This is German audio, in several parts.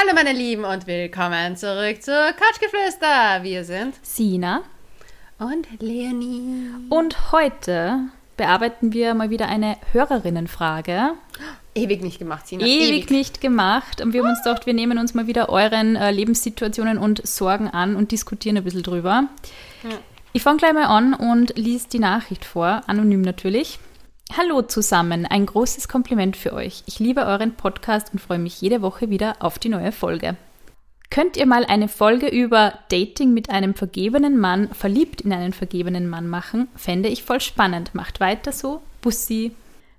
Hallo meine Lieben und willkommen zurück zu Couchgeflüster. Wir sind Sina und Leonie. Und heute bearbeiten wir mal wieder eine Hörerinnenfrage. Ewig nicht gemacht, Sina. Ewig, Ewig. nicht gemacht. Und wir haben uns gedacht, wir nehmen uns mal wieder euren äh, Lebenssituationen und Sorgen an und diskutieren ein bisschen drüber. Ja. Ich fange gleich mal an und lies die Nachricht vor, anonym natürlich. Hallo zusammen, ein großes Kompliment für euch. Ich liebe euren Podcast und freue mich jede Woche wieder auf die neue Folge. Könnt ihr mal eine Folge über Dating mit einem vergebenen Mann, verliebt in einen vergebenen Mann machen? Fände ich voll spannend. Macht weiter so. Bussi.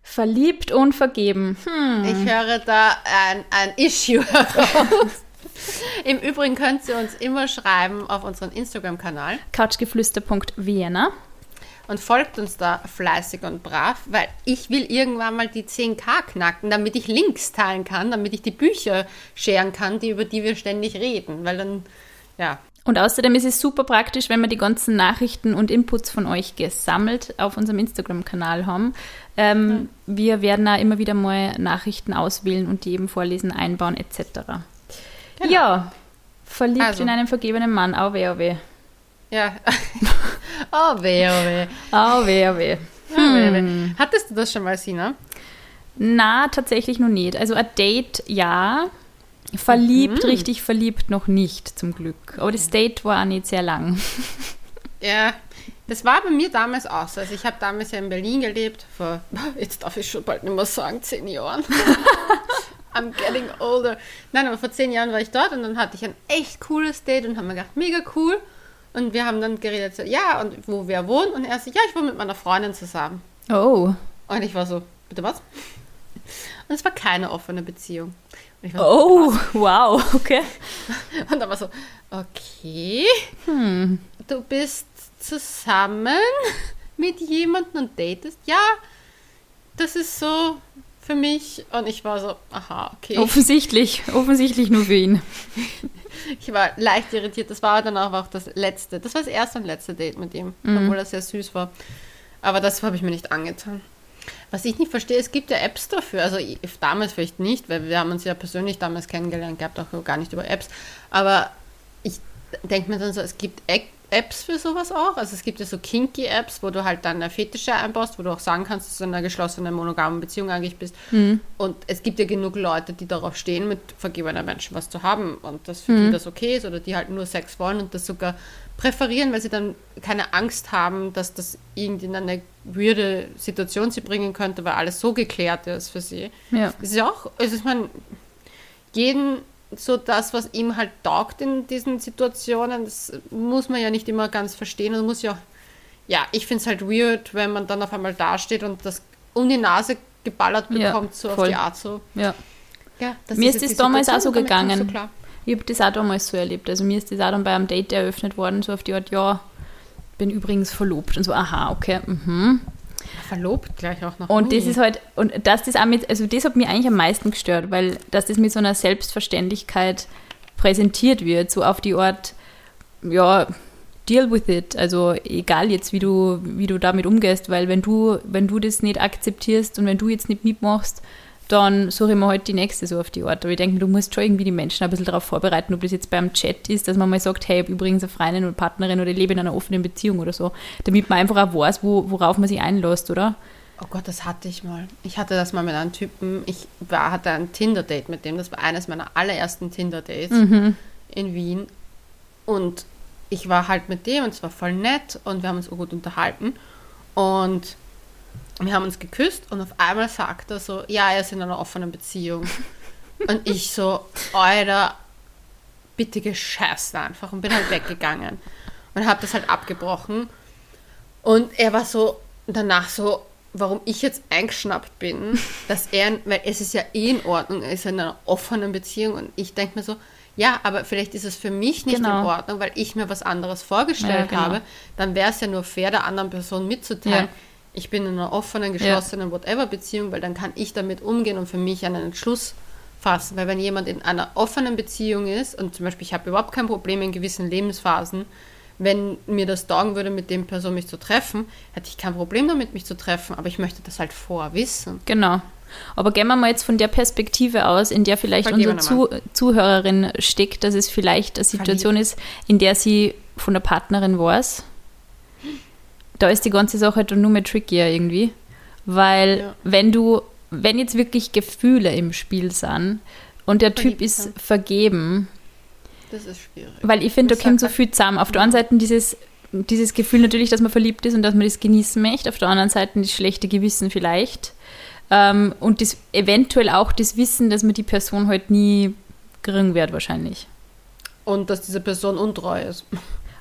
Verliebt und vergeben. Hm. Ich höre da ein, ein Issue heraus. Im Übrigen könnt ihr uns immer schreiben auf unseren Instagram-Kanal. couchgeflüster.vienna und folgt uns da fleißig und brav, weil ich will irgendwann mal die 10k knacken, damit ich Links teilen kann, damit ich die Bücher scheren kann, die, über die wir ständig reden, weil dann, ja. Und außerdem ist es super praktisch, wenn wir die ganzen Nachrichten und Inputs von euch gesammelt auf unserem Instagram-Kanal haben. Ähm, mhm. Wir werden da immer wieder mal Nachrichten auswählen und die eben vorlesen, einbauen etc. Genau. Ja, verliebt also. in einen vergebenen Mann, au weh, au weh. Ja. oh weh, oh weh. Oh weh, oh weh. Hm. Hattest du das schon mal, Sina? Na, tatsächlich noch nicht. Also ein Date, ja. Verliebt, mhm. richtig verliebt noch nicht, zum Glück. Aber das Date war auch nicht sehr lang. Ja, das war bei mir damals auch so. Also ich habe damals ja in Berlin gelebt, vor, jetzt darf ich schon bald nicht mehr sagen, zehn Jahren. I'm getting older. Nein, aber vor zehn Jahren war ich dort und dann hatte ich ein echt cooles Date und haben mir gedacht, mega cool. Und wir haben dann geredet, so, ja, und wo wir wohnen. Und er so, ja, ich wohne mit meiner Freundin zusammen. Oh. Und ich war so, bitte was? Und es war keine offene Beziehung. So, oh, was? wow, okay. Und dann war so, okay, hm. du bist zusammen mit jemandem und datest? Ja, das ist so für mich. Und ich war so, aha, okay. Offensichtlich, offensichtlich nur für ihn. ich war leicht irritiert. Das war dann auch das letzte. Das war das erste und letzte Date mit ihm, mhm. obwohl er sehr süß war. Aber das habe ich mir nicht angetan. Was ich nicht verstehe, es gibt ja Apps dafür. Also damals vielleicht nicht, weil wir haben uns ja persönlich damals kennengelernt, gehabt auch gar nicht über Apps. Aber ich denke mir dann so, es gibt Apps für sowas auch. Also es gibt ja so Kinky-Apps, wo du halt dann Fetische einbaust, wo du auch sagen kannst, dass du in einer geschlossenen monogamen Beziehung eigentlich bist. Mhm. Und es gibt ja genug Leute, die darauf stehen, mit vergebenen Menschen was zu haben und dass für mhm. die das okay ist oder die halt nur Sex wollen und das sogar präferieren, weil sie dann keine Angst haben, dass das irgendwie in eine würde Situation sie bringen könnte, weil alles so geklärt ist für sie. Ja. Das ist ja auch, also ich meine, jeden so das, was ihm halt taugt in diesen Situationen. Das muss man ja nicht immer ganz verstehen und muss ja, ja, ich finde es halt weird, wenn man dann auf einmal dasteht und das um die Nase geballert bekommt, ja, so voll. auf die Art so. Ja. ja mir ist das damals auch so gegangen. So ich habe das auch damals so erlebt. Also mir ist das auch dann bei einem Date eröffnet worden, so auf die Art, ja, bin übrigens verlobt. Und so, aha, okay, mhm. Verlobt gleich auch noch. Und das ist halt, und dass das auch mit, also das hat mich eigentlich am meisten gestört, weil dass das mit so einer Selbstverständlichkeit präsentiert wird, so auf die Art, ja, deal with it. Also egal jetzt, wie du, wie du damit umgehst, weil wenn du, wenn du das nicht akzeptierst und wenn du jetzt nicht mitmachst, dann suche ich mir halt die nächste so auf die Art. Aber ich denke, du musst schon irgendwie die Menschen ein bisschen darauf vorbereiten, ob das jetzt beim Chat ist, dass man mal sagt, hey, ich habe übrigens eine Freundin oder Partnerin oder ich lebe in einer offenen Beziehung oder so, damit man einfach auch weiß, wo, worauf man sich einlässt, oder? Oh Gott, das hatte ich mal. Ich hatte das mal mit einem Typen, ich war, hatte ein Tinder-Date mit dem, das war eines meiner allerersten Tinder-Dates mhm. in Wien. Und ich war halt mit dem und es war voll nett und wir haben uns so gut unterhalten. Und wir haben uns geküsst und auf einmal sagt er so, ja, er ist in einer offenen Beziehung. und ich so, Alter, bitte gescheißt einfach und bin halt weggegangen. Und habe das halt abgebrochen. Und er war so danach so, warum ich jetzt eingeschnappt bin, dass er, weil es ist ja eh in Ordnung, er ist in einer offenen Beziehung und ich denke mir so, ja, aber vielleicht ist es für mich nicht genau. in Ordnung, weil ich mir was anderes vorgestellt ja, genau. habe, dann wäre es ja nur fair, der anderen Person mitzuteilen. Ja ich bin in einer offenen, geschlossenen, ja. whatever Beziehung, weil dann kann ich damit umgehen und für mich einen Entschluss fassen. Weil wenn jemand in einer offenen Beziehung ist, und zum Beispiel ich habe überhaupt kein Problem in gewissen Lebensphasen, wenn mir das taugen würde, mit dem Person mich zu treffen, hätte ich kein Problem damit, mich zu treffen, aber ich möchte das halt vorher wissen. Genau. Aber gehen wir mal jetzt von der Perspektive aus, in der vielleicht unsere Zu Zuhörerin steckt, dass es vielleicht eine Situation ist, in der sie von der Partnerin weiß. Da ist die ganze Sache dann nur mehr trickier irgendwie. Weil Ja. wenn du, wenn jetzt wirklich Gefühle im Spiel sind und der Typ ist sind. vergeben, Das ist schwierig. weil ich finde, da kommt so viel zusammen. Auf der einen Seite dieses, dieses Gefühl natürlich, dass man verliebt ist und dass man das genießen möchte. Auf der anderen Seite das schlechte Gewissen vielleicht. Ähm, und das eventuell auch das Wissen, dass man die Person halt nie kriegen wird wahrscheinlich. Und dass diese Person untreu ist.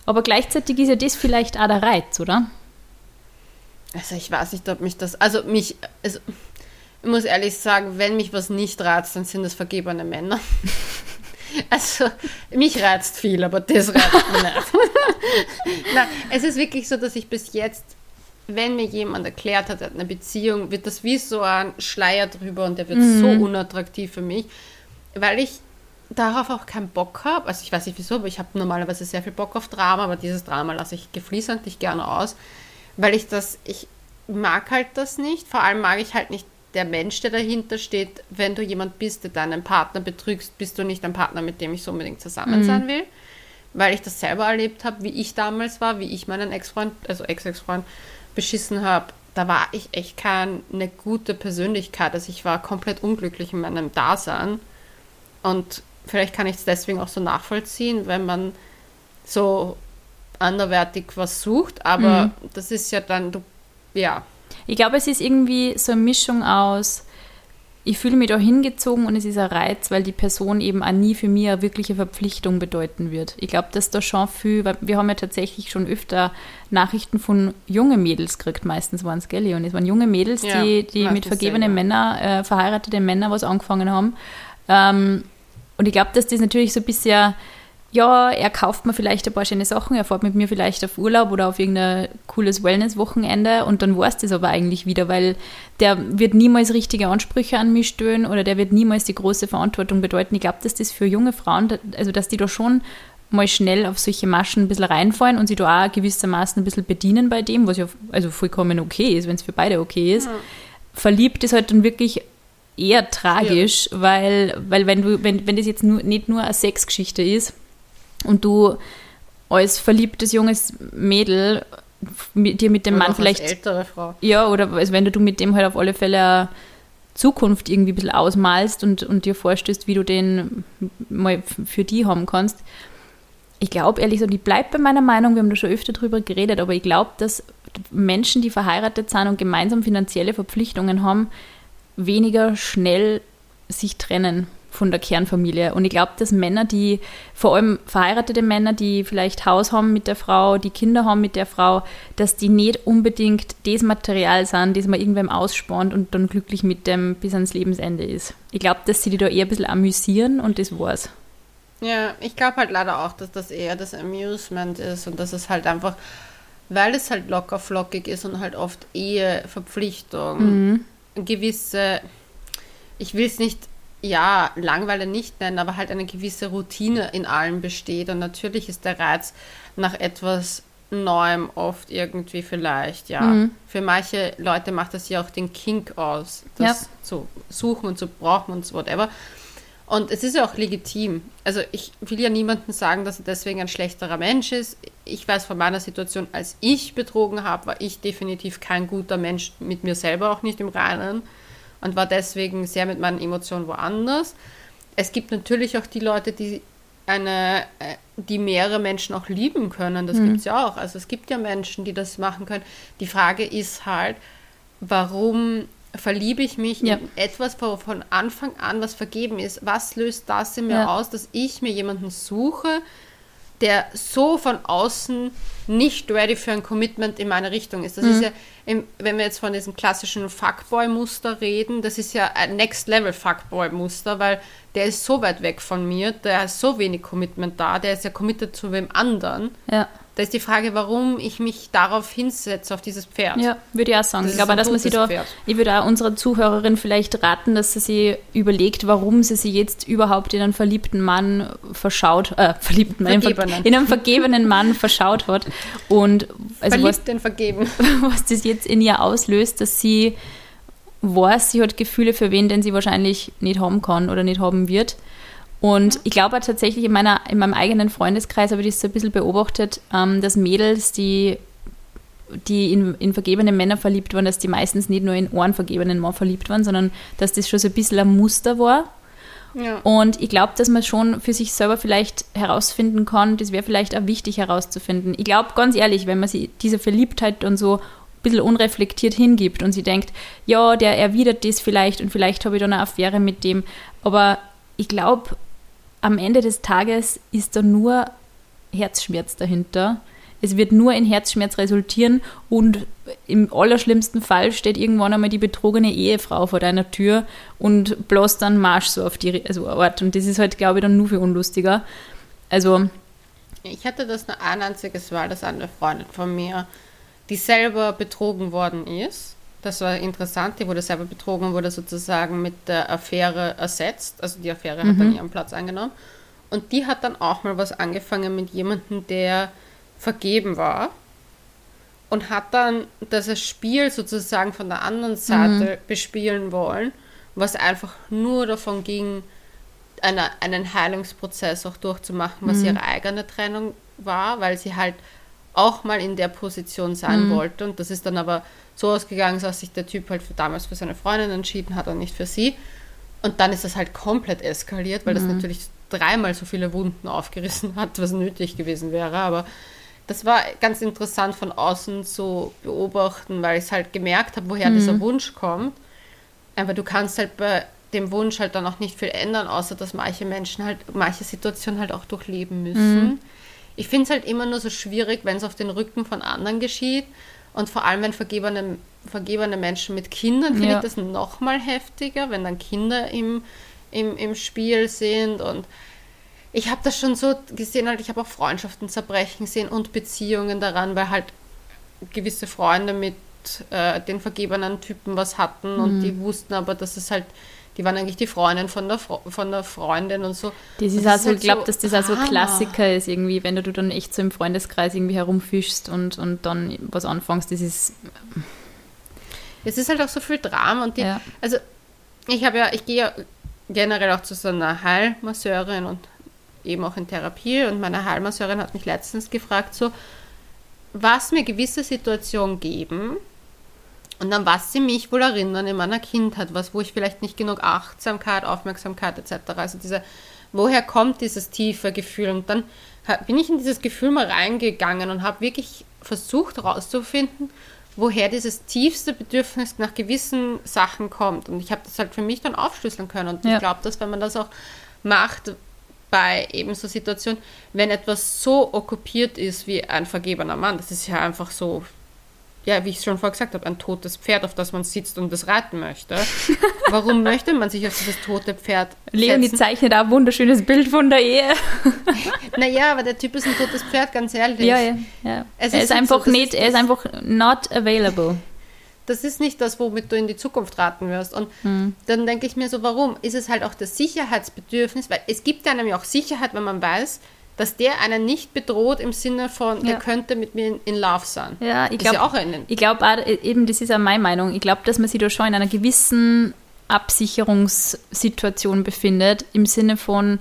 Aber gleichzeitig ist ja das vielleicht auch der Reiz, oder? Also ich weiß nicht, ob mich das. Also mich. Also, ich muss ehrlich sagen, wenn mich was nicht reizt, dann sind das vergebene Männer. Also, mich reizt viel, aber das reizt mich nicht. Nein, es ist wirklich so, dass ich bis jetzt, wenn mir jemand erklärt hat, er hat eine Beziehung, wird das wie so ein Schleier drüber und der wird so unattraktiv für mich, weil ich darauf auch keinen Bock habe. Also ich weiß nicht wieso, aber ich habe normalerweise sehr viel Bock auf Drama, aber dieses Drama lasse ich geflissentlich gerne aus, weil ich das, ich mag halt das nicht. Vor allem mag ich halt nicht der Mensch, der dahinter steht. Wenn du jemand bist, der deinen Partner betrügst, bist du nicht ein Partner, mit dem ich so unbedingt zusammen sein will. Weil ich das selber erlebt habe, wie ich damals war, wie ich meinen Ex-Freund, also Ex-Ex-Freund, beschissen habe. Da war ich echt keine gute Persönlichkeit. Also ich war komplett unglücklich in meinem Dasein. Und vielleicht kann ich es deswegen auch so nachvollziehen, wenn man so anderwertig was sucht. Aber das ist ja dann, du, ja, Ich glaube, es ist irgendwie so eine Mischung aus, ich fühle mich da hingezogen und es ist ein Reiz, weil die Person eben auch nie für mich eine wirkliche Verpflichtung bedeuten wird. Ich glaube, dass da schon viel, weil wir haben ja tatsächlich schon öfter Nachrichten von jungen Mädels gekriegt, meistens waren es, gell? Und es waren junge Mädels, Ja, die, die mit vergebenen. Männern, äh, verheiratete Männer was angefangen haben. Ähm, und ich glaube, dass das natürlich so ein bisschen, ja, er kauft mir vielleicht ein paar schöne Sachen, er fährt mit mir vielleicht auf Urlaub oder auf irgendein cooles Wellness-Wochenende und dann war es das aber eigentlich wieder, weil der wird niemals richtige Ansprüche an mich stellen oder der wird niemals die große Verantwortung bedeuten. Ich glaube, dass das für junge Frauen, also dass die da schon mal schnell auf solche Maschen ein bisschen reinfallen und sie da auch gewissermaßen ein bisschen bedienen bei dem, was ja also vollkommen okay ist, wenn es für beide okay ist. Verliebt ist halt dann wirklich eher tragisch, weil, weil wenn du, wenn, wenn das jetzt nur, nicht nur eine Sexgeschichte ist und du als verliebtes junges Mädel mit, dir mit dem Oder Mann auch als vielleicht ältere Frau. ja, oder also wenn du mit dem halt auf alle Fälle Zukunft irgendwie ein bisschen ausmalst und, und dir vorstellst, wie du den mal für die haben kannst. Ich glaube ehrlich gesagt, ich bleibe bei meiner Meinung, wir haben da schon öfter drüber geredet, aber ich glaube, dass Menschen, die verheiratet sind und gemeinsam finanzielle Verpflichtungen haben, weniger schnell sich trennen von der Kernfamilie. Und ich glaube, dass Männer, die, vor allem verheiratete Männer, die vielleicht Haus haben mit der Frau, die Kinder haben mit der Frau, dass die nicht unbedingt das Material sind, das man irgendwem ausspornt und dann glücklich mit dem bis ans Lebensende ist. Ich glaube, dass sie die da eher ein bisschen amüsieren und das war's. Ja, ich glaube halt leider auch, dass das eher das Amusement ist und dass es halt einfach, weil es halt locker flockig ist und halt oft Ehe, Verpflichtung, gewisse, ich will es nicht, ja, Langweile nicht nennen, aber halt eine gewisse Routine in allem besteht und natürlich ist der Reiz nach etwas Neuem oft irgendwie vielleicht, ja. Für manche Leute macht das ja auch den Kink aus, das Ja. zu suchen und zu brauchen und so whatever. Und es ist ja auch legitim. Also ich will ja niemandem sagen, dass er deswegen ein schlechterer Mensch ist. Ich weiß von meiner Situation, als ich betrogen habe, war ich definitiv kein guter Mensch, mit mir selber auch nicht im Reinen und war deswegen sehr mit meinen Emotionen woanders. Es gibt natürlich auch die Leute, die eine, äh, die mehrere Menschen auch lieben können. Das gibt es ja auch. Also es gibt ja Menschen, die das machen können. Die Frage ist halt, warum verliebe ich mich Ja. in etwas, wo von Anfang an was vergeben ist? Was löst das in mir Ja. aus, dass ich mir jemanden suche, der so von außen nicht ready für ein Commitment in meine Richtung ist. Das ist ja, wenn wir jetzt von diesem klassischen Fuckboy-Muster reden, das ist ja ein Next-Level-Fuckboy-Muster, weil der ist so weit weg von mir, der ist so wenig Commitment da, der ist ja committed zu wem anderen. Ja. Da ist die Frage, warum ich mich darauf hinsetze, auf dieses Pferd. Ja, würde ich auch sagen. Das ich glaube, dass man sie da, Pferd. ich würde auch unserer Zuhörerin vielleicht raten, dass sie sich überlegt, warum sie sich jetzt überhaupt in einen verliebten Mann verschaut, äh, verliebten Mann, Vergebenen. in einen vergebenen Mann verschaut hat und also was, Verliebt den Vergeben. was das jetzt in ihr auslöst, dass sie weiß, sie hat Gefühle für wen, den sie wahrscheinlich nicht haben kann oder nicht haben wird. Und ich glaube tatsächlich in, meiner, in meinem eigenen Freundeskreis habe ich das so ein bisschen beobachtet, ähm, dass Mädels, die, die in, in vergebene Männer verliebt waren, dass die meistens nicht nur in einen vergebenen Mann verliebt waren, sondern dass das schon so ein bisschen ein Muster war. Ja. Und ich glaube, dass man schon für sich selber vielleicht herausfinden kann, das wäre vielleicht auch wichtig herauszufinden. Ich glaube, ganz ehrlich, wenn man sich diese Verliebtheit und so ein bisschen unreflektiert hingibt und sie denkt, ja, der erwidert das vielleicht und vielleicht habe ich dann eine Affäre mit dem. Aber ich glaube, am Ende des Tages ist da nur Herzschmerz dahinter. Es wird nur in Herzschmerz resultieren und im allerschlimmsten Fall steht irgendwann einmal die betrogene Ehefrau vor deiner Tür und bloß dann Marsch so auf die also Ort. Und das ist halt, glaube ich, dann nur für unlustiger. Also. Ich hatte das nur ein einziges Mal, dass eine Freundin von mir, die selber betrogen worden ist, das war interessant, die wurde selber betrogen und wurde sozusagen mit der Affäre ersetzt. Also die Affäre mhm. hat dann mhm. ihren Platz eingenommen. Und die hat dann auch mal was angefangen mit jemandem, der vergeben war. Und hat dann das Spiel sozusagen von der anderen Seite mhm. bespielen wollen, was einfach nur davon ging, eine, einen Heilungsprozess auch durchzumachen, was mhm. ihre eigene Trennung war, weil sie halt auch mal in der Position sein mhm. wollte. Und das ist dann aber so ausgegangen, dass sich der Typ halt für, damals für seine Freundin entschieden hat und nicht für sie. Und dann ist das halt komplett eskaliert, weil mhm. das natürlich dreimal so viele Wunden aufgerissen hat, was nötig gewesen wäre. Aber das war ganz interessant von außen zu beobachten, weil ich halt gemerkt habe, woher mhm. dieser Wunsch kommt. Aber du kannst halt bei dem Wunsch halt dann auch nicht viel ändern, außer dass manche Menschen halt manche Situationen halt auch durchleben müssen. Mhm. Ich finde es halt immer nur so schwierig, wenn es auf den Rücken von anderen geschieht und vor allem, wenn vergebene, vergebene Menschen mit Kindern, finde ja. ich das noch mal heftiger, wenn dann Kinder im, im, im Spiel sind. Und ich habe das schon so gesehen, halt, ich habe auch Freundschaften zerbrechen sehen und Beziehungen daran, weil halt gewisse Freunde mit äh, den vergebenen Typen was hatten mhm. und die wussten aber, dass es halt die waren eigentlich die Freundin von der, von der Freundin und so. Das ist also, ich glaube, dass das auch so Klassiker ist, irgendwie, wenn du dann echt so im Freundeskreis irgendwie herumfischst und, und dann was anfängst, das ist. Es ist halt auch so viel Drama und die, ja. also ich habe ja, ich gehe ja generell auch zu so einer Heilmasseurin und eben auch in Therapie und meine Heilmasseurin hat mich letztens gefragt, so, was mir gewisse Situationen geben, und dann was sie mich wohl erinnern in meiner Kindheit, was, wo ich vielleicht nicht genug Achtsamkeit, Aufmerksamkeit etc. Also diese, woher kommt dieses tiefe Gefühl? Und dann bin ich in dieses Gefühl mal reingegangen und habe wirklich versucht herauszufinden, woher dieses tiefste Bedürfnis nach gewissen Sachen kommt. Und ich habe das halt für mich dann aufschlüsseln können. Und ja. ich glaube, dass wenn man das auch macht bei eben so Situationen, wenn etwas so okkupiert ist wie ein vergebener Mann, das ist ja einfach so ja, wie ich schon vorher gesagt habe, ein totes Pferd, auf das man sitzt und das reiten möchte. Warum möchte man sich auf dieses tote Pferd Leonie setzen? zeichnet auch ein wunderschönes Bild von der Ehe. naja, aber der Typ ist ein totes Pferd, ganz ehrlich. Ja, ja. ja. Er ist, einfach so, nicht, er ist einfach not available. Das ist nicht das, womit du in die Zukunft raten wirst. Und hm. dann denke ich mir so, warum? Ist es halt auch das Sicherheitsbedürfnis? Weil es gibt ja nämlich auch Sicherheit, wenn man weiß, dass der einen nicht bedroht im Sinne von, ja. er könnte mit mir in, in Love sein. Ja, ich glaube ja ich glaube eben, das ist auch meine Meinung. Ich glaube, dass man sich da schon in einer gewissen Absicherungssituation befindet, im Sinne von,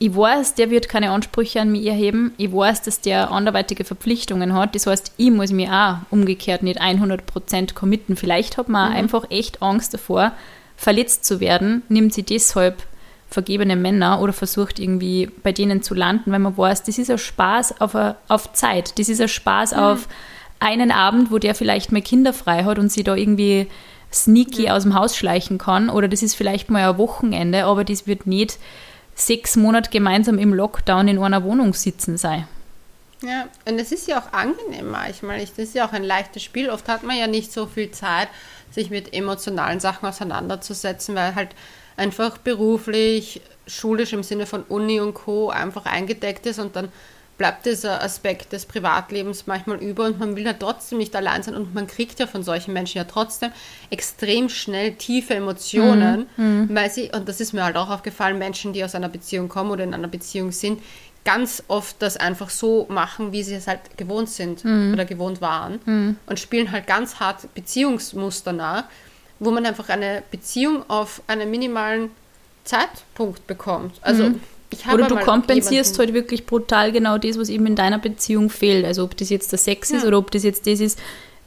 ich weiß, der wird keine Ansprüche an mich erheben. Ich weiß, dass der anderweitige Verpflichtungen hat. Das heißt, ich muss mich auch umgekehrt nicht 100% committen. Vielleicht hat man mhm. einfach echt Angst davor, verletzt zu werden, nimmt sie deshalb vergebene Männer oder versucht irgendwie bei denen zu landen, weil man weiß, das ist ein Spaß auf, a, auf Zeit. Das ist ein Spaß mhm. auf einen Abend, wo der vielleicht mal Kinder frei hat und sie da irgendwie sneaky mhm. aus dem Haus schleichen kann. Oder das ist vielleicht mal ein Wochenende, aber das wird nicht sechs Monate gemeinsam im Lockdown in einer Wohnung sitzen sein. Ja, und es ist ja auch angenehm manchmal. Das ist ja auch ein leichtes Spiel. Oft hat man ja nicht so viel Zeit, sich mit emotionalen Sachen auseinanderzusetzen, weil halt einfach beruflich, schulisch im Sinne von Uni und Co. einfach eingedeckt ist und dann bleibt dieser Aspekt des Privatlebens manchmal über und man will ja trotzdem nicht allein sein und man kriegt ja von solchen Menschen ja trotzdem extrem schnell tiefe Emotionen, mhm. weil sie, und das ist mir halt auch aufgefallen, Menschen, die aus einer Beziehung kommen oder in einer Beziehung sind, ganz oft das einfach so machen, wie sie es halt gewohnt sind mhm. oder gewohnt waren mhm. und spielen halt ganz hart Beziehungsmuster nach wo man einfach eine Beziehung auf einen minimalen Zeitpunkt bekommt. Also Mhm. ich habe Oder du kompensierst halt wirklich brutal genau das, was eben in deiner Beziehung fehlt. Also ob das jetzt der Sex ist Ja. oder ob das jetzt das ist,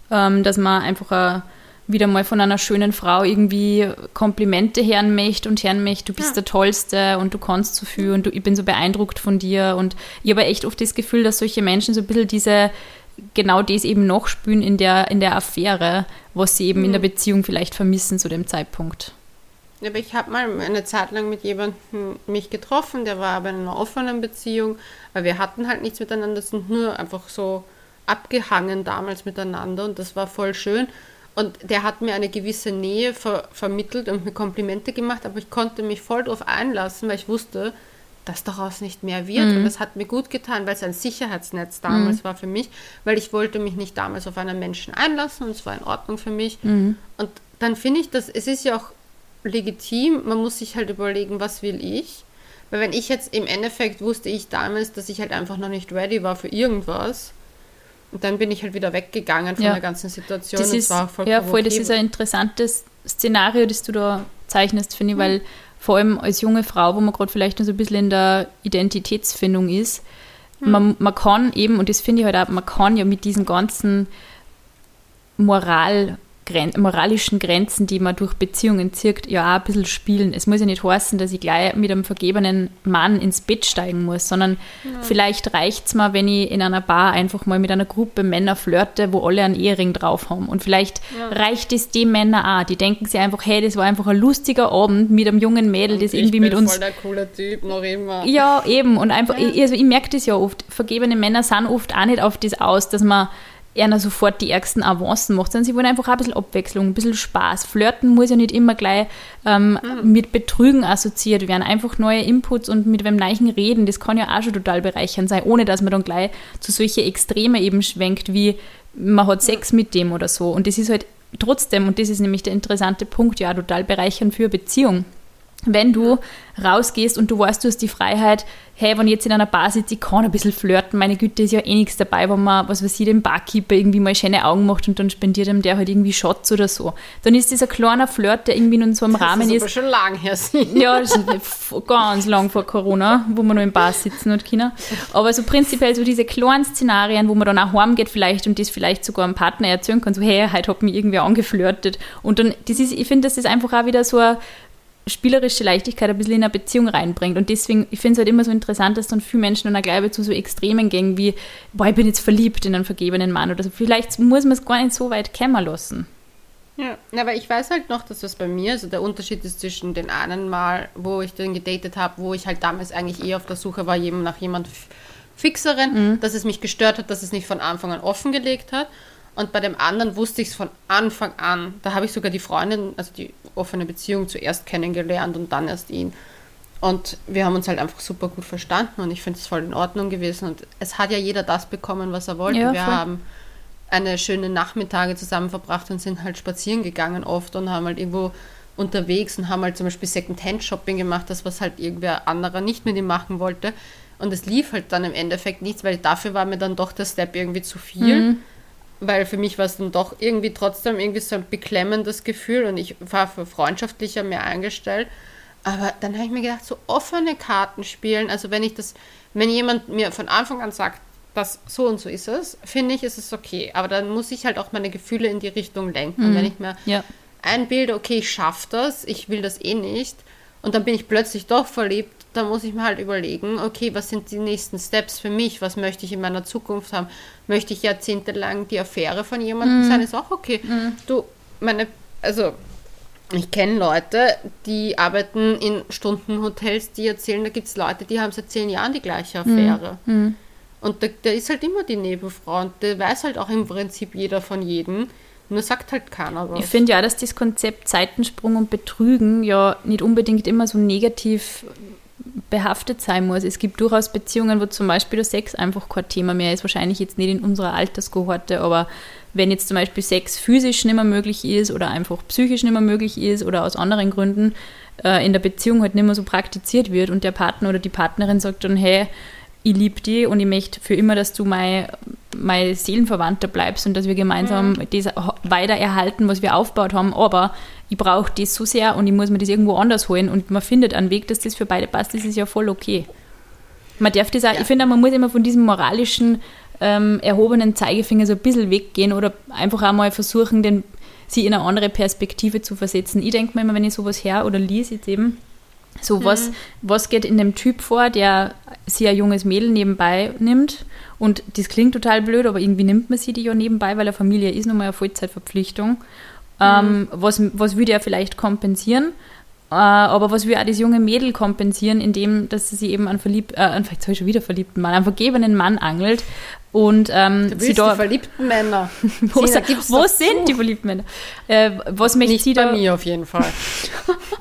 ähm, dass man einfach äh, wieder mal von einer schönen Frau irgendwie Komplimente hören möchte und hören möchte, du bist Ja. der Tollste und du kannst so viel und du, ich bin so beeindruckt von dir. Und ich habe echt oft das Gefühl, dass solche Menschen so ein bisschen diese genau das eben noch spüren in der, in der Affäre, was sie eben in der Mhm. Beziehung vielleicht vermissen zu dem Zeitpunkt. Ja, Aber ich habe mal eine Zeit lang mit jemandem mich getroffen, der war aber in einer offenen Beziehung, weil wir hatten halt nichts miteinander, sind nur einfach so abgehangen damals miteinander und das war voll schön. Und der hat mir eine gewisse Nähe ver vermittelt und mir Komplimente gemacht, aber ich konnte mich voll darauf einlassen, weil ich wusste, dass daraus nicht mehr wird. Und das hat mir gut getan, weil es ein Sicherheitsnetz damals war für mich, weil ich wollte mich nicht damals auf einen Menschen einlassen und es war in Ordnung für mich. Und dann finde ich, dass es ist ja auch legitim, man muss sich halt überlegen, was will ich. Weil wenn ich jetzt im Endeffekt wusste ich damals, dass ich halt einfach noch nicht ready war für irgendwas, und dann bin ich halt wieder weggegangen von Ja. der ganzen Situation. Das ist, war voll ja, voll, das ist ein interessantes Szenario, das du da zeichnest, finde ich, weil vor allem als junge Frau, wo man gerade vielleicht noch so ein bisschen in der Identitätsfindung ist, man, man kann eben, und das finde ich halt auch, man kann ja mit diesen ganzen Moral, Gren moralischen Grenzen, die man durch Beziehungen zirkt, ja auch ein bisschen spielen. Es muss ja nicht heißen, dass ich gleich mit einem vergebenen Mann ins Bett steigen muss, sondern vielleicht reicht es mir, wenn ich in einer Bar einfach mal mit einer Gruppe Männer flirte, wo alle einen Ehering drauf haben. Und vielleicht reicht es den Männern auch. Die denken sich einfach, hey, das war einfach ein lustiger Abend mit einem jungen Mädel, das ich irgendwie bin mit uns voll der coole Typ, noch immer. ja, eben. Und einfach, ich, also ich merke das ja oft. Vergebene Männer sind oft auch nicht auf das aus, dass man einer sofort die ärgsten Avancen macht, sondern sie wollen einfach auch ein bisschen Abwechslung, ein bisschen Spaß. Flirten muss ja nicht immer gleich ähm, mit Betrügen assoziiert werden. Einfach neue Inputs und mit wem Neichen reden, das kann ja auch schon total bereichernd sein, ohne dass man dann gleich zu solche Extreme eben schwenkt, wie man hat Sex mit dem oder so. Und das ist halt trotzdem, und das ist nämlich der interessante Punkt, ja, total bereichernd für eine Beziehung wenn du rausgehst und du weißt, du hast die Freiheit, hey, wenn ich jetzt in einer Bar sitze, ich kann ein bisschen flirten, meine Güte, ist ja eh nichts dabei, wenn man, was weiß ich, dem Barkeeper irgendwie mal schöne Augen macht und dann spendiert ihm der halt irgendwie Shots oder so. Dann ist dieser kleiner Flirt, der irgendwie in so einem Rahmen das ist ist, aber schon lang her. ja, das ist ganz lang vor Corona, wo man nur im Bar sitzen und Kinder. Aber so prinzipiell so diese kleinen Szenarien, wo man dann auch heimgeht vielleicht und das vielleicht sogar einem Partner erzählen kann, so hey, heute hat mich irgendwie angeflirtet. Und dann, das ist, ich finde, das einfach auch wieder so eine spielerische Leichtigkeit ein bisschen in eine Beziehung reinbringt. Und deswegen, ich finde es halt immer so interessant, dass dann viele Menschen dann auch gleich zu so Extremen gehen wie, boah, ich bin jetzt verliebt in einen vergebenen Mann oder so. Vielleicht muss man es gar nicht so weit kämmer lassen. Ja, aber ich weiß halt noch, dass das bei mir, also der Unterschied ist zwischen den einen Mal, wo ich den gedatet habe, wo ich halt damals eigentlich eher auf der Suche war, jemand nach jemand Fixeren, dass es mich gestört hat, dass es nicht von Anfang an offengelegt hat. Und bei dem anderen wusste ich es von Anfang an. Da habe ich sogar die Freundin, also die offene Beziehung zuerst kennengelernt und dann erst ihn. Und wir haben uns halt einfach super gut verstanden und ich finde es voll in Ordnung gewesen. Und es hat ja jeder das bekommen, was er wollte. Ja, wir voll. haben eine schöne Nachmittage zusammen verbracht und sind halt spazieren gegangen oft und haben halt irgendwo unterwegs und haben halt zum Beispiel Second-Hand-Shopping gemacht, das was halt irgendwer anderer nicht mit ihm machen wollte. Und es lief halt dann im Endeffekt nichts, weil dafür war mir dann doch der Step irgendwie zu viel. Weil für mich war es dann doch irgendwie trotzdem irgendwie so ein beklemmendes Gefühl und ich war für freundschaftlicher mehr eingestellt. Aber dann habe ich mir gedacht, so offene Karten spielen, also wenn ich das, wenn jemand mir von Anfang an sagt, dass so und so ist es, finde ich, ist es okay. Aber dann muss ich halt auch meine Gefühle in die Richtung lenken. Und wenn ich mir Ja. einbilde, okay, ich schaffe das, ich will das eh nicht, und dann bin ich plötzlich doch verliebt, dann muss ich mir halt überlegen, okay, was sind die nächsten Steps für mich, was möchte ich in meiner Zukunft haben? Möchte ich jahrzehntelang die Affäre von jemandem sein, ist auch okay. Du, meine, also ich kenne Leute, die arbeiten in Stundenhotels, die erzählen, da gibt es Leute, die haben seit zehn Jahren die gleiche Affäre. Und da, da ist halt immer die Nebenfrau und der weiß halt auch im Prinzip jeder von jedem. Nur sagt halt keiner was. Ich finde ja, dass das Konzept Zeitensprung und Betrügen ja nicht unbedingt immer so negativ behaftet sein muss. Es gibt durchaus Beziehungen, wo zum Beispiel der Sex einfach kein Thema mehr ist. Wahrscheinlich jetzt nicht in unserer Alterskohorte, aber wenn jetzt zum Beispiel Sex physisch nicht mehr möglich ist oder einfach psychisch nicht mehr möglich ist oder aus anderen Gründen äh, in der Beziehung halt nicht mehr so praktiziert wird und der Partner oder die Partnerin sagt dann, hey, ich liebe dich und ich möchte für immer, dass du mein, mein Seelenverwandter bleibst und dass wir gemeinsam mhm. das weiter erhalten, was wir aufgebaut haben. Aber ich brauche das so sehr und ich muss mir das irgendwo anders holen und man findet einen Weg, dass das für beide passt, das ist ja voll okay. Man darf das auch, ja. ich finde, man muss immer von diesem moralischen, ähm, erhobenen Zeigefinger so ein bisschen weggehen oder einfach auch mal versuchen, den, sie in eine andere Perspektive zu versetzen. Ich denke mir immer, wenn ich sowas her oder lies jetzt eben, so mhm. was, was geht in dem Typ vor, der sie ein junges Mädel nebenbei nimmt und das klingt total blöd, aber irgendwie nimmt man sie die ja nebenbei, weil eine Familie ist nun mal eine Vollzeitverpflichtung. Mhm. Ähm, was, was würde er vielleicht kompensieren? Äh, aber was will auch das junge Mädel kompensieren, indem dass sie eben einen verliebt, äh, vielleicht soll ich schon wieder verliebten Mann, einen vergebenen Mann angelt und ähm, du sie da, die verliebten Männer. wo, Sina, wo sind die verliebten Männer? Äh, was möchte Nicht sie bei da? mir auf jeden Fall.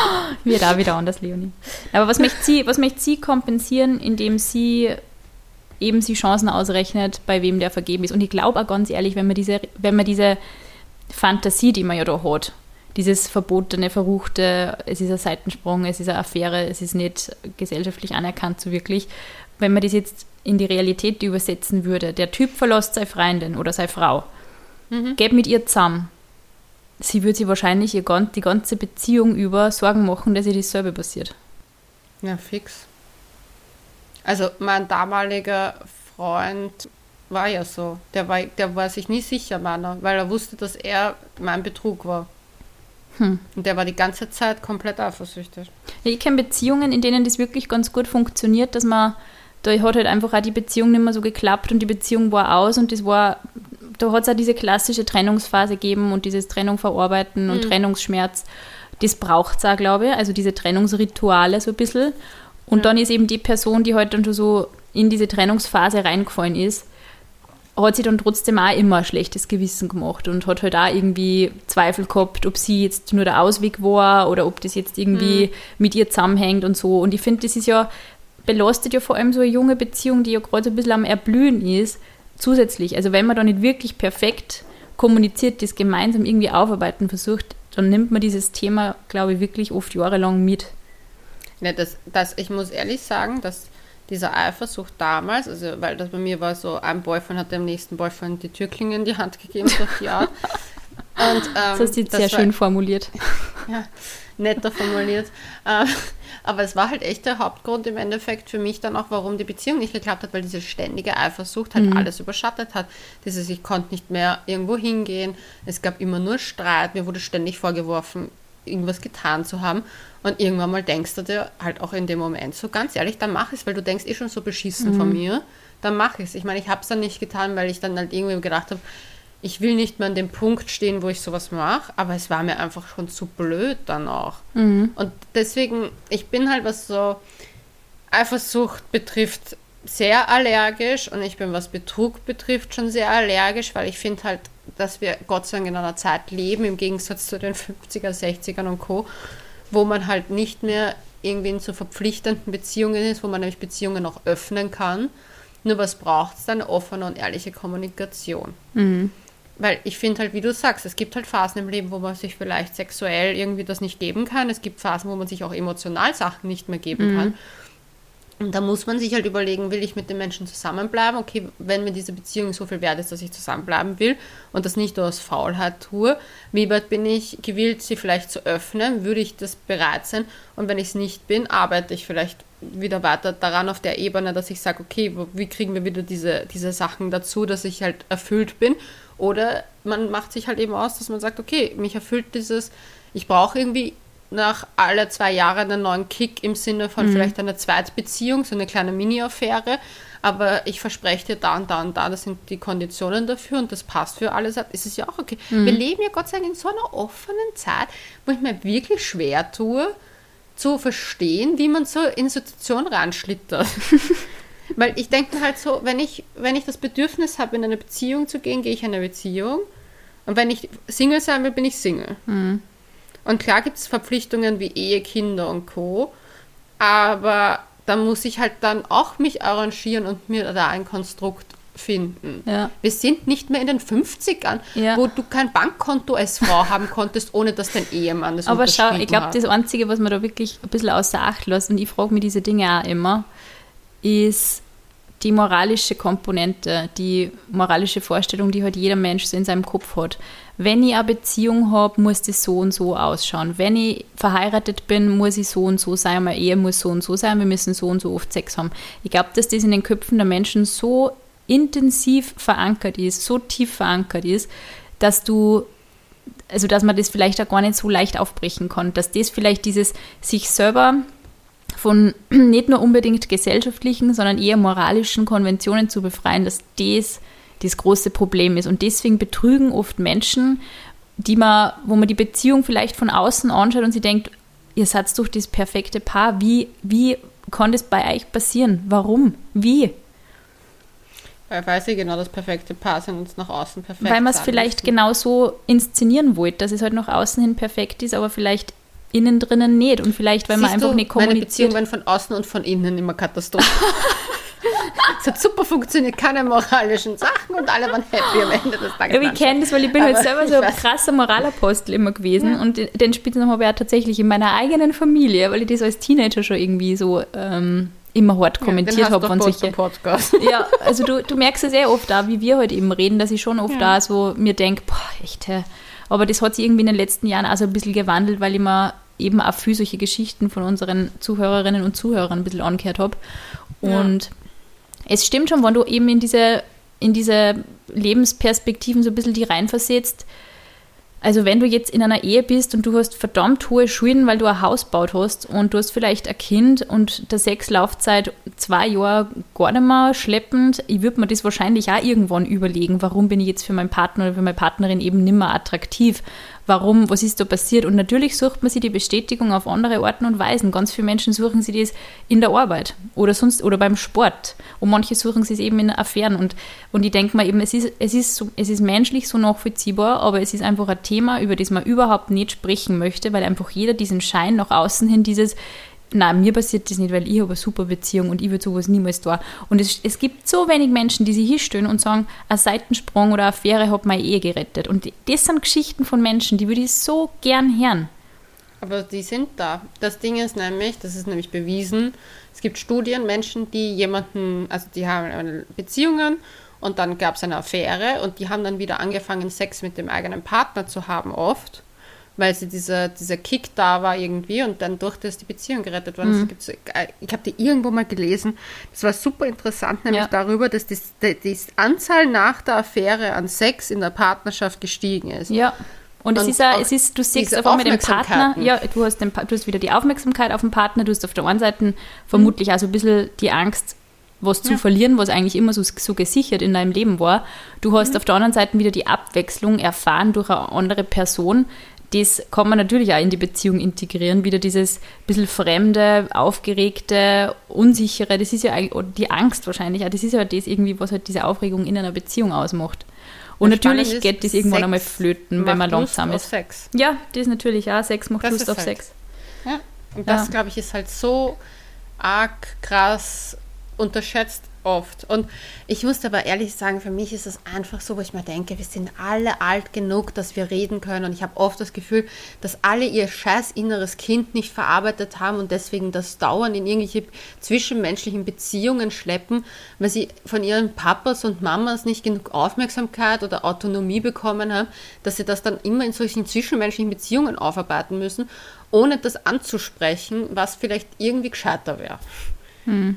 Wird auch wieder anders, Leonie. Aber was möchte sie, was möchte sie kompensieren, indem sie eben sie Chancen ausrechnet, bei wem der vergeben ist? Und ich glaube auch ganz ehrlich, wenn man diese, wenn man diese Fantasie, die man ja da hat, dieses verbotene, verruchte, es ist ein Seitensprung, es ist eine Affäre, es ist nicht gesellschaftlich anerkannt so wirklich. Wenn man das jetzt in die Realität übersetzen würde, der Typ verlässt seine Freundin oder seine Frau, mhm. geht mit ihr zusammen, sie würde sich wahrscheinlich ihr, die ganze Beziehung über Sorgen machen, dass ihr dasselbe passiert. Ja, fix. Also mein damaliger Freund war ja so. Der war, der war sich nie sicher meiner, weil er wusste, dass er mein Betrug war. Hm. Und der war die ganze Zeit komplett eifersüchtig. Ja, ich kenne Beziehungen, in denen das wirklich ganz gut funktioniert, dass man, da hat halt einfach auch die Beziehung nicht mehr so geklappt und die Beziehung war aus und das war, da hat es auch diese klassische Trennungsphase gegeben und dieses Trennung verarbeiten und hm. Trennungsschmerz. Das braucht es auch, glaube ich, also diese Trennungsrituale so ein bisschen. Und ja. dann ist eben die Person, die halt dann schon so in diese Trennungsphase reingefallen ist, hat sie dann trotzdem auch immer ein schlechtes Gewissen gemacht und hat halt auch irgendwie Zweifel gehabt, ob sie jetzt nur der Ausweg war oder ob das jetzt irgendwie mhm. mit ihr zusammenhängt und so. Und ich finde, das ist ja, belastet ja vor allem so eine junge Beziehung, die ja gerade so ein bisschen am Erblühen ist, zusätzlich. Also wenn man da nicht wirklich perfekt kommuniziert, das gemeinsam irgendwie aufarbeiten versucht, dann nimmt man dieses Thema, glaube ich, wirklich oft jahrelang mit. Ja, das, das, ich muss ehrlich sagen, dass dieser Eifersucht damals, also weil das bei mir war so, ein Boyfriend hat dem nächsten Boyfriend die Türklinge in die Hand gegeben, so die Art. Und, ähm, das hast du jetzt sehr war, schön formuliert. Ja, netter formuliert. Ähm, aber es war halt echt der Hauptgrund im Endeffekt für mich dann auch, warum die Beziehung nicht geklappt hat, weil diese ständige Eifersucht halt mhm. alles überschattet hat. Dieses, ich konnte nicht mehr irgendwo hingehen, es gab immer nur Streit, mir wurde ständig vorgeworfen, irgendwas getan zu haben. Und irgendwann mal denkst du dir halt auch in dem Moment so, ganz ehrlich, dann mach es, weil du denkst eh schon so beschissen mhm. von mir, dann mach es. Ich meine, ich habe es dann nicht getan, weil ich dann halt irgendwie gedacht habe, ich will nicht mehr an dem Punkt stehen, wo ich sowas mache, aber es war mir einfach schon zu blöd dann auch. Mhm. Und deswegen, ich bin halt, was so Eifersucht betrifft, sehr allergisch und ich bin, was Betrug betrifft, schon sehr allergisch, weil ich finde halt, dass wir Gott sei Dank in einer Zeit leben, im Gegensatz zu den 50er, 60ern und Co., wo man halt nicht mehr irgendwie in so verpflichtenden Beziehungen ist, wo man nämlich Beziehungen auch öffnen kann. Nur was braucht es dann? Offene und ehrliche Kommunikation. Mhm. Weil ich finde halt, wie du sagst, es gibt halt Phasen im Leben, wo man sich vielleicht sexuell irgendwie das nicht geben kann. Es gibt Phasen, wo man sich auch emotional Sachen nicht mehr geben mhm. kann. Und da muss man sich halt überlegen, will ich mit den Menschen zusammenbleiben? Okay, wenn mir diese Beziehung so viel wert ist, dass ich zusammenbleiben will und das nicht nur aus Faulheit tue, wie weit bin ich gewillt, sie vielleicht zu öffnen? Würde ich das bereit sein? Und wenn ich es nicht bin, arbeite ich vielleicht wieder weiter daran auf der Ebene, dass ich sage, okay, wie kriegen wir wieder diese, diese Sachen dazu, dass ich halt erfüllt bin? Oder man macht sich halt eben aus, dass man sagt, okay, mich erfüllt dieses, ich brauche irgendwie nach alle zwei Jahren einen neuen Kick im Sinne von mhm. vielleicht einer Zweitbeziehung, so eine kleine Mini-Affäre. Aber ich verspreche dir da und da und da, das sind die Konditionen dafür und das passt für alle. Ist es ja auch okay. Mhm. Wir leben ja Gott sei Dank in so einer offenen Zeit, wo ich mir wirklich schwer tue, zu verstehen, wie man so in Situationen reinschlittert. Weil ich denke halt so, wenn ich, wenn ich das Bedürfnis habe, in eine Beziehung zu gehen, gehe ich in eine Beziehung. Und wenn ich Single sein will, bin ich Single. Mhm. Und klar gibt es Verpflichtungen wie Ehe, Kinder und Co. Aber da muss ich halt dann auch mich arrangieren und mir da ein Konstrukt finden. Ja. Wir sind nicht mehr in den 50ern, ja. wo du kein Bankkonto als Frau haben konntest, ohne dass dein Ehemann das Aber schau, ich glaube, das Einzige, was man da wirklich ein bisschen außer Acht lässt, und ich frage mir diese Dinge auch immer, ist die moralische Komponente, die moralische Vorstellung, die halt jeder Mensch so in seinem Kopf hat. Wenn ich eine Beziehung habe, muss das so und so ausschauen. Wenn ich verheiratet bin, muss ich so und so sein. Meine Ehe muss so und so sein. Wir müssen so und so oft Sex haben. Ich glaube, dass das in den Köpfen der Menschen so intensiv verankert ist, so tief verankert ist, dass du also dass man das vielleicht auch gar nicht so leicht aufbrechen kann, dass das vielleicht dieses sich selber von nicht nur unbedingt gesellschaftlichen, sondern eher moralischen Konventionen zu befreien, dass das das große Problem ist. Und deswegen betrügen oft Menschen, die man, wo man die Beziehung vielleicht von außen anschaut und sie denkt, ihr seid doch das perfekte Paar. Wie, wie kann das bei euch passieren? Warum? Wie? Weil, weil sie genau das perfekte Paar sind und es nach außen perfekt Weil man es vielleicht genau so inszenieren wollte, dass es halt nach außen hin perfekt ist, aber vielleicht innen drinnen nicht. Und vielleicht, weil Siehst man einfach du, nicht kommuniziert. Meine Beziehungen von außen und von innen immer Katastrophe. es hat super funktioniert, keine moralischen Sachen und alle waren happy am Ende des Tages. Ja, ich kenne das, weil ich bin halt selber so ein krasser Moralapostel immer gewesen ja. und den Spitznamen habe ich auch tatsächlich in meiner eigenen Familie, weil ich das als Teenager schon irgendwie so ähm, immer hart kommentiert ja, habe von sich. Ja, also du, du merkst es eh oft da, wie wir heute eben reden, dass ich schon oft ja. da so mir denke, boah, echt, aber das hat sich irgendwie in den letzten Jahren also ein bisschen gewandelt, weil ich mir eben auch viel solche Geschichten von unseren Zuhörerinnen und Zuhörern ein bisschen angehört habe. Und ja. es stimmt schon, wenn du eben in diese, in diese Lebensperspektiven so ein bisschen die reinversetzt, also wenn du jetzt in einer Ehe bist und du hast verdammt hohe Schulden, weil du ein Haus gebaut hast und du hast vielleicht ein Kind und der Sexlaufzeit zwei Jahre gar nicht mehr schleppend, ich würde mir das wahrscheinlich auch irgendwann überlegen, warum bin ich jetzt für meinen Partner oder für meine Partnerin eben nicht mehr attraktiv warum, was ist da passiert. Und natürlich sucht man sich die Bestätigung auf andere Arten und Weisen. Ganz viele Menschen suchen sich das in der Arbeit oder sonst oder beim Sport. Und manche suchen sich es eben in Affären. Und, und ich denke mal eben, es ist, es, ist so, es ist menschlich so nachvollziehbar, aber es ist einfach ein Thema, über das man überhaupt nicht sprechen möchte, weil einfach jeder diesen Schein nach außen hin, dieses nein, mir passiert das nicht, weil ich habe eine super Beziehung und ich würde sowas niemals tun. Und es, es gibt so wenig Menschen, die sich hinstellen und sagen, ein Seitensprung oder eine Affäre hat meine Ehe gerettet. Und das sind Geschichten von Menschen, die würde ich so gern hören. Aber die sind da. Das Ding ist nämlich, das ist nämlich bewiesen, es gibt Studien, Menschen, die jemanden, also die haben Beziehungen und dann gab es eine Affäre und die haben dann wieder angefangen, Sex mit dem eigenen Partner zu haben, oft weil sie dieser, dieser Kick da war irgendwie und dann durch das die Beziehung gerettet worden mhm. ist. Äh, ich habe die irgendwo mal gelesen, das war super interessant, nämlich ja. darüber, dass die, die, die, Anzahl nach der Affäre an Sex in der Partnerschaft gestiegen ist. Ja. Und, und es ist, auch, es ist, du siehst einfach mit dem Partner, ja, du hast, den, du hast wieder die Aufmerksamkeit auf den Partner, du hast auf der einen Seite vermutlich mhm. also ein bisschen die Angst, was zu ja. verlieren, was eigentlich immer so, so gesichert in deinem Leben war. Du hast mhm. auf der anderen Seite wieder die Abwechslung erfahren durch eine andere Person, das kann man natürlich auch in die Beziehung integrieren. Wieder dieses bisschen fremde, aufgeregte, unsichere, das ist ja eigentlich, die Angst wahrscheinlich, das ist ja das irgendwie, was halt diese Aufregung in einer Beziehung ausmacht. Und das natürlich geht das irgendwann einmal flöten, wenn man langsam Lust ist. Auf Sex. Ja, das ist natürlich auch. Sex macht das Lust auf halt. Sex. Ja, und das, ja. glaube ich, ist halt so arg krass unterschätzt oft. Und ich muss aber ehrlich sagen, für mich ist es einfach so, wo ich mir denke, wir sind alle alt genug, dass wir reden können. Und ich habe oft das Gefühl, dass alle ihr scheiß inneres Kind nicht verarbeitet haben und deswegen das dauernd in irgendwelche zwischenmenschlichen Beziehungen schleppen, weil sie von ihren Papas und Mamas nicht genug Aufmerksamkeit oder Autonomie bekommen haben, dass sie das dann immer in solchen zwischenmenschlichen Beziehungen aufarbeiten müssen, ohne das anzusprechen, was vielleicht irgendwie gescheiter wäre. Hm.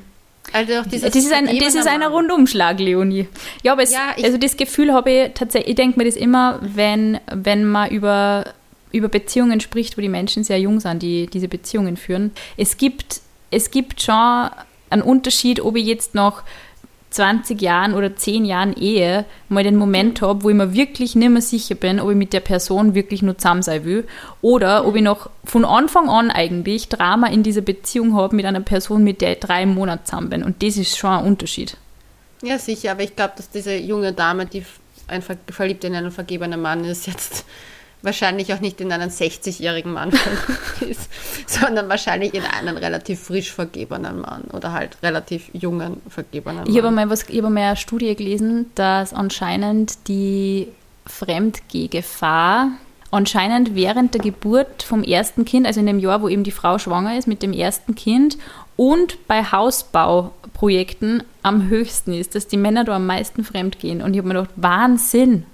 Also das ist ein, das ist ein Rundumschlag, Leonie. Ja, aber es, ja, also das Gefühl habe ich tatsächlich, ich denke mir das immer, wenn, wenn man über, über Beziehungen spricht, wo die Menschen sehr jung sind, die diese Beziehungen führen. Es gibt, es gibt schon einen Unterschied, ob ich jetzt noch 20 Jahren oder 10 Jahren Ehe mal den Moment habe, wo ich mir wirklich nicht mehr sicher bin, ob ich mit der Person wirklich nur zusammen sein will oder ob ich noch von Anfang an eigentlich Drama in dieser Beziehung habe mit einer Person, mit der ich drei Monate zusammen bin. Und das ist schon ein Unterschied. Ja, sicher, aber ich glaube, dass diese junge Dame, die einfach verliebt in einen vergebenen Mann ist, jetzt wahrscheinlich auch nicht in einen 60-jährigen Mann ist, sondern wahrscheinlich in einen relativ frisch vergebenen Mann oder halt relativ jungen vergebenen Mann. Ich habe mal, was, ich habe mal eine Studie gelesen, dass anscheinend die Fremdgehgefahr anscheinend während der Geburt vom ersten Kind, also in dem Jahr, wo eben die Frau schwanger ist mit dem ersten Kind und bei Hausbauprojekten am höchsten ist, dass die Männer da am meisten fremd gehen. Und ich habe mir gedacht, Wahnsinn.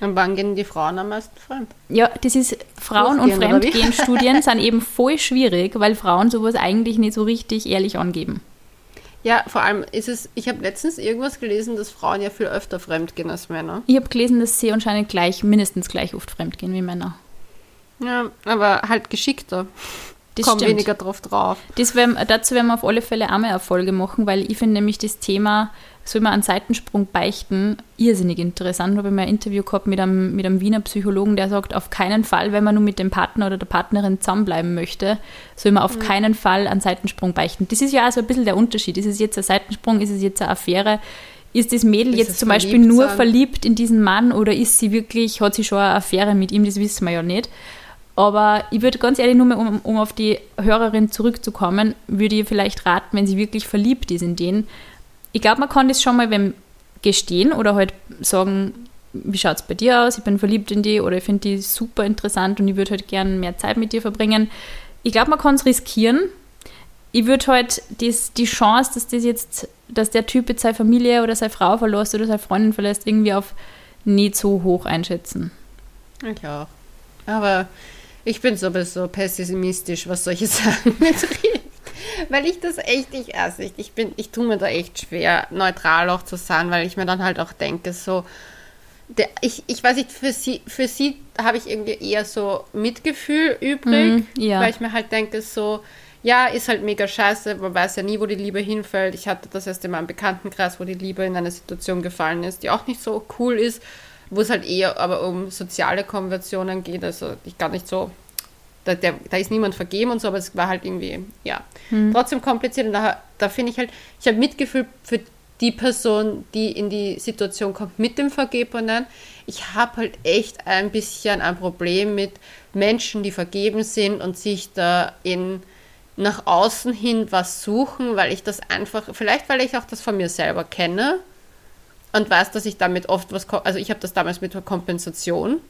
Und wann gehen die Frauen am meisten fremd? Ja, das ist Frauen- und? Fremdgehen-Studien sind eben voll schwierig, weil Frauen sowas eigentlich nicht so richtig ehrlich angeben. Ja, vor allem ist es, ich habe letztens irgendwas gelesen, dass Frauen ja viel öfter fremd gehen als Männer. Ich habe gelesen, dass sie anscheinend gleich, mindestens gleich oft fremdgehen wie Männer. Ja, aber halt geschickter. Das Kommen stimmt. weniger drauf drauf. Das werden, dazu werden wir auf alle Fälle einmal Erfolge machen, weil ich finde nämlich das Thema, soll man einen Seitensprung beichten, irrsinnig interessant. Da habe ich mal ein Interview gehabt mit einem, mit einem Wiener Psychologen, der sagt, auf keinen Fall, wenn man nur mit dem Partner oder der Partnerin zusammenbleiben möchte, soll man auf keinen Fall einen Seitensprung beichten. Das ist ja auch so ein bisschen der Unterschied. Ist es jetzt ein Seitensprung, ist es jetzt eine Affäre? Ist das Mädel Ist jetzt zum Beispiel nur sein? verliebt in diesen Mann oder ist sie wirklich, hat sie schon eine Affäre mit ihm? Das wissen wir ja nicht. Aber ich würde ganz ehrlich nur mal, um, um auf die Hörerin zurückzukommen, würde ich vielleicht raten, wenn sie wirklich verliebt ist in den. Ich glaube, man kann das schon mal wem gestehen oder halt sagen, wie schaut es bei dir aus? Ich bin verliebt in die oder ich finde die super interessant und ich würde halt gerne mehr Zeit mit dir verbringen. Ich glaube, man kann es riskieren. Ich würde halt das, die Chance, dass das jetzt, dass der Typ jetzt seine Familie oder seine Frau verlässt oder seine Freundin verlässt, irgendwie auf nicht so hoch einschätzen. Ich auch. Aber ich bin sowieso pessimistisch, was solche Sachen betrifft. Weil ich das echt nicht erst nicht. Ich bin, ich tue mir da echt schwer, neutral auch zu sein, weil ich mir dann halt auch denke, so, der, ich, ich weiß nicht, für sie, für sie habe ich irgendwie eher so Mitgefühl übrig, Mhm, ja. weil ich mir halt denke, so, ja, ist halt mega scheiße, man weiß ja nie, wo die Liebe hinfällt. Ich hatte das erst in meinem Bekanntenkreis, wo die Liebe in eine Situation gefallen ist, die auch nicht so cool ist, wo es halt eher aber um soziale Konversionen geht, also ich gar nicht so, da, der, da ist niemand vergeben und so, aber es war halt irgendwie, ja, trotzdem kompliziert und da, da finde ich halt, ich habe Mitgefühl für die Person, die in die Situation kommt mit dem Vergebenen. Ich habe halt echt ein bisschen ein Problem mit Menschen, die vergeben sind und sich da in nach außen hin was suchen, weil ich das einfach, vielleicht weil ich auch das von mir selber kenne und weiß, dass ich damit oft was, also ich habe das damals mit der Kompensation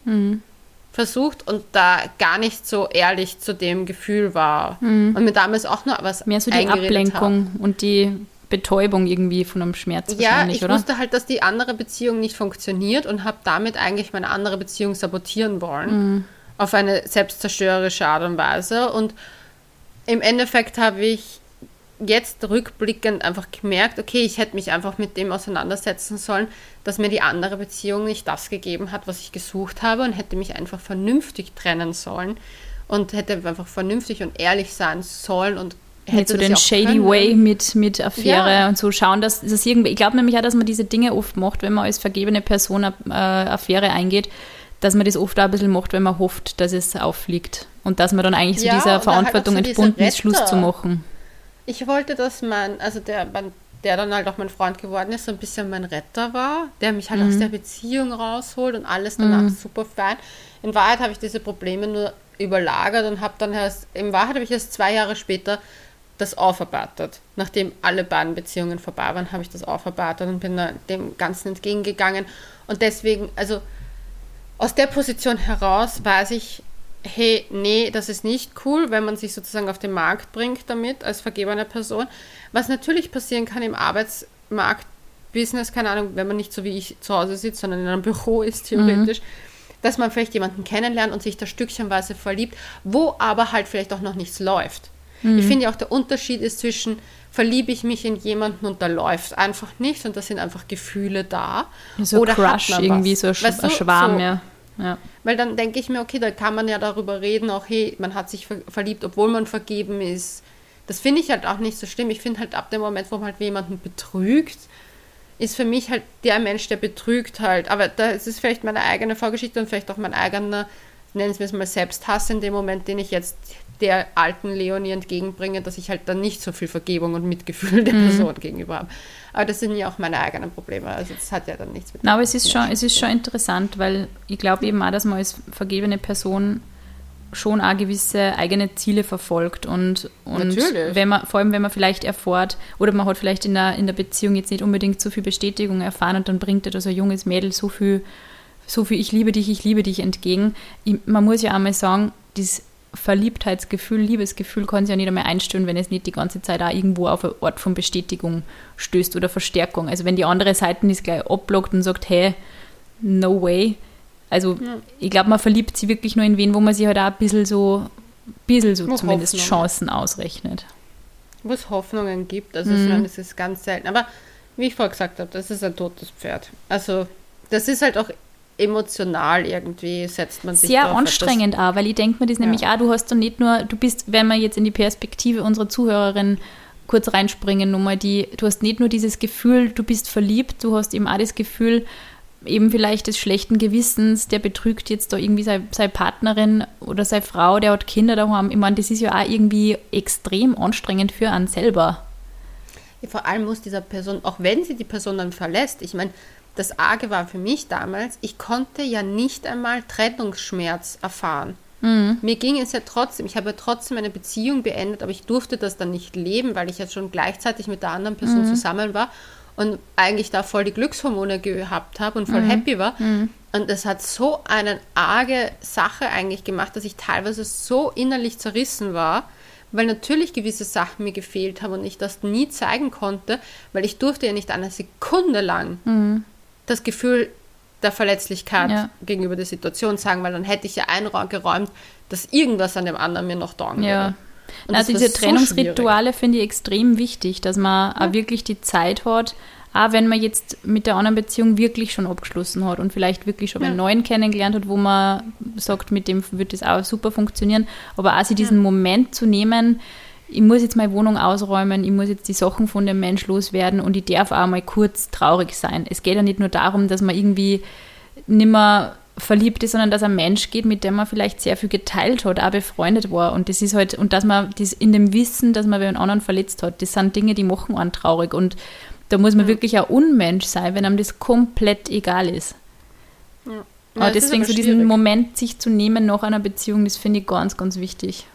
versucht und da gar nicht so ehrlich zu dem Gefühl war und mir damals auch nur was Mehr so die. Ablenkung und die Betäubung irgendwie von einem Schmerz Ja, ich oder? wusste halt, dass die andere Beziehung nicht funktioniert und habe damit eigentlich meine andere Beziehung sabotieren wollen. Mhm. Auf eine selbstzerstörerische Art und Weise. Und im Endeffekt habe ich jetzt rückblickend einfach gemerkt, okay, ich hätte mich einfach mit dem auseinandersetzen sollen, dass mir die andere Beziehung nicht das gegeben hat, was ich gesucht habe und hätte mich einfach vernünftig trennen sollen und hätte einfach vernünftig und ehrlich sein sollen und hätte so den shady können. way mit, mit Affäre Ja. und so schauen, dass das irgendwie, ich glaube nämlich auch, dass man diese Dinge oft macht, wenn man als vergebene Person eine äh, Affäre eingeht, dass man das oft auch ein bisschen macht, wenn man hofft, dass es auffliegt. Und dass man dann eigentlich so Ja, dieser halt Verantwortung auch so entbunden ist, Schluss zu machen. Ich wollte, dass mein, also der, der dann halt auch mein Freund geworden ist, so ein bisschen mein Retter war, der mich halt aus der Beziehung rausholt und alles danach super fein. In Wahrheit habe ich diese Probleme nur überlagert und habe dann erst, in Wahrheit habe ich erst zwei Jahre später das aufarbeitet. Nachdem alle beiden Beziehungen vorbei waren, habe ich das aufarbeitet und bin dem Ganzen entgegengegangen. Und deswegen, also aus der Position heraus weiß ich, hey, nee, das ist nicht cool, wenn man sich sozusagen auf den Markt bringt damit als vergebene Person. Was natürlich passieren kann im Arbeitsmarkt-Business, keine Ahnung, wenn man nicht so wie ich zu Hause sitzt, sondern in einem Büro ist theoretisch, dass man vielleicht jemanden kennenlernt und sich da stückchenweise verliebt, wo aber halt vielleicht auch noch nichts läuft. Ich finde ja auch der Unterschied ist zwischen verliebe ich mich in jemanden und da läuft einfach nichts und da sind einfach Gefühle da. So oder Crush, irgendwie was. so ein, Sch Weißt du, ein Schwarm, so- ja. Ja. weil dann denke ich mir, okay, da kann man ja darüber reden, auch hey, man hat sich ver verliebt, obwohl man vergeben ist. Das finde ich halt auch nicht so schlimm. Ich finde halt ab dem Moment, wo man halt jemanden betrügt, ist für mich halt der Mensch, der betrügt halt. Aber das ist vielleicht meine eigene Vorgeschichte und vielleicht auch mein eigener, nennen wir es mal Selbsthass in dem Moment, den ich jetzt der alten Leonie entgegenbringe, dass ich halt dann nicht so viel Vergebung und Mitgefühl der Person gegenüber habe. Aber das sind ja auch meine eigenen Probleme. Also das hat ja dann nichts mit Na, aber es ist schon, es ist schon interessant, weil ich glaube eben auch, dass man als vergebene Person schon auch gewisse eigene Ziele verfolgt und, und Natürlich. wenn man, vor allem wenn man vielleicht erfährt, oder man hat vielleicht in der, in der Beziehung jetzt nicht unbedingt so viel Bestätigung erfahren und dann bringt dir da so ein junges Mädel so viel so viel ich liebe dich, ich liebe dich entgegen. Ich, man muss ja einmal sagen, das Verliebtheitsgefühl, Liebesgefühl kann sich ja nicht einmal einstellen, wenn es nicht die ganze Zeit auch irgendwo auf einen Ort von Bestätigung stößt oder Verstärkung. Also wenn die andere Seite das gleich abblockt und sagt, hey, no way. Also ja. ich glaube, man verliebt sich wirklich nur in wen, wo man sich halt auch ein bisschen so, bisschen so zumindest Hoffnung. Chancen ausrechnet. Wo es Hoffnungen gibt. Also mhm. ich meine, das ist ganz selten. Aber wie ich vorher gesagt habe, das ist ein totes Pferd. Also das ist halt auch emotional irgendwie setzt man sich Sehr anstrengend auch, weil ich denke mir das ja. nämlich auch, du hast doch nicht nur, du bist, wenn wir jetzt in die Perspektive unserer Zuhörerin kurz reinspringen, nochmal die, du hast nicht nur dieses Gefühl, du bist verliebt, du hast eben auch das Gefühl, eben vielleicht des schlechten Gewissens, der betrügt jetzt da irgendwie seine, seine Partnerin oder seine Frau, der hat Kinder daheim. Ich meine, das ist ja auch irgendwie extrem anstrengend für einen selber. Ja, vor allem muss dieser Person, auch wenn sie die Person dann verlässt, ich meine, das Arge war für mich damals, ich konnte ja nicht einmal Trennungsschmerz erfahren. Mhm. Mir ging es ja trotzdem, ich habe ja trotzdem eine Beziehung beendet, aber ich durfte das dann nicht leben, weil ich ja schon gleichzeitig mit der anderen Person mhm. zusammen war und eigentlich da voll die Glückshormone gehabt habe und voll mhm. happy war. Mhm. Und es hat so eine arge Sache eigentlich gemacht, dass ich teilweise so innerlich zerrissen war, weil natürlich gewisse Sachen mir gefehlt haben und ich das nie zeigen konnte, weil ich durfte ja nicht eine Sekunde lang mhm das Gefühl der Verletzlichkeit ja. gegenüber der Situation sagen, weil dann hätte ich ja eingeräumt, dass irgendwas an dem anderen mir noch dauern ja. würde. Und also diese Trennungsrituale so finde ich extrem wichtig, dass man ja. auch wirklich die Zeit hat, auch wenn man jetzt mit der anderen Beziehung wirklich schon abgeschlossen hat und vielleicht wirklich schon ja. einen neuen kennengelernt hat, wo man sagt, mit dem wird das auch super funktionieren, aber auch sich diesen ja. Moment zu nehmen, ich muss jetzt meine Wohnung ausräumen, ich muss jetzt die Sachen von dem Mensch loswerden und ich darf auch mal kurz traurig sein. Es geht ja nicht nur darum, dass man irgendwie nimmer verliebt ist, sondern dass ein Mensch geht, mit dem man vielleicht sehr viel geteilt hat, auch befreundet war. Und das ist halt, und dass man das in dem Wissen, dass man einen anderen verletzt hat, das sind Dinge, die machen einen traurig. Und da muss man ja. wirklich ein Unmensch sein, wenn einem das komplett egal ist. Ja. Ja, deswegen so diesen Moment sich zu nehmen nach einer Beziehung, das finde ich ganz, ganz wichtig.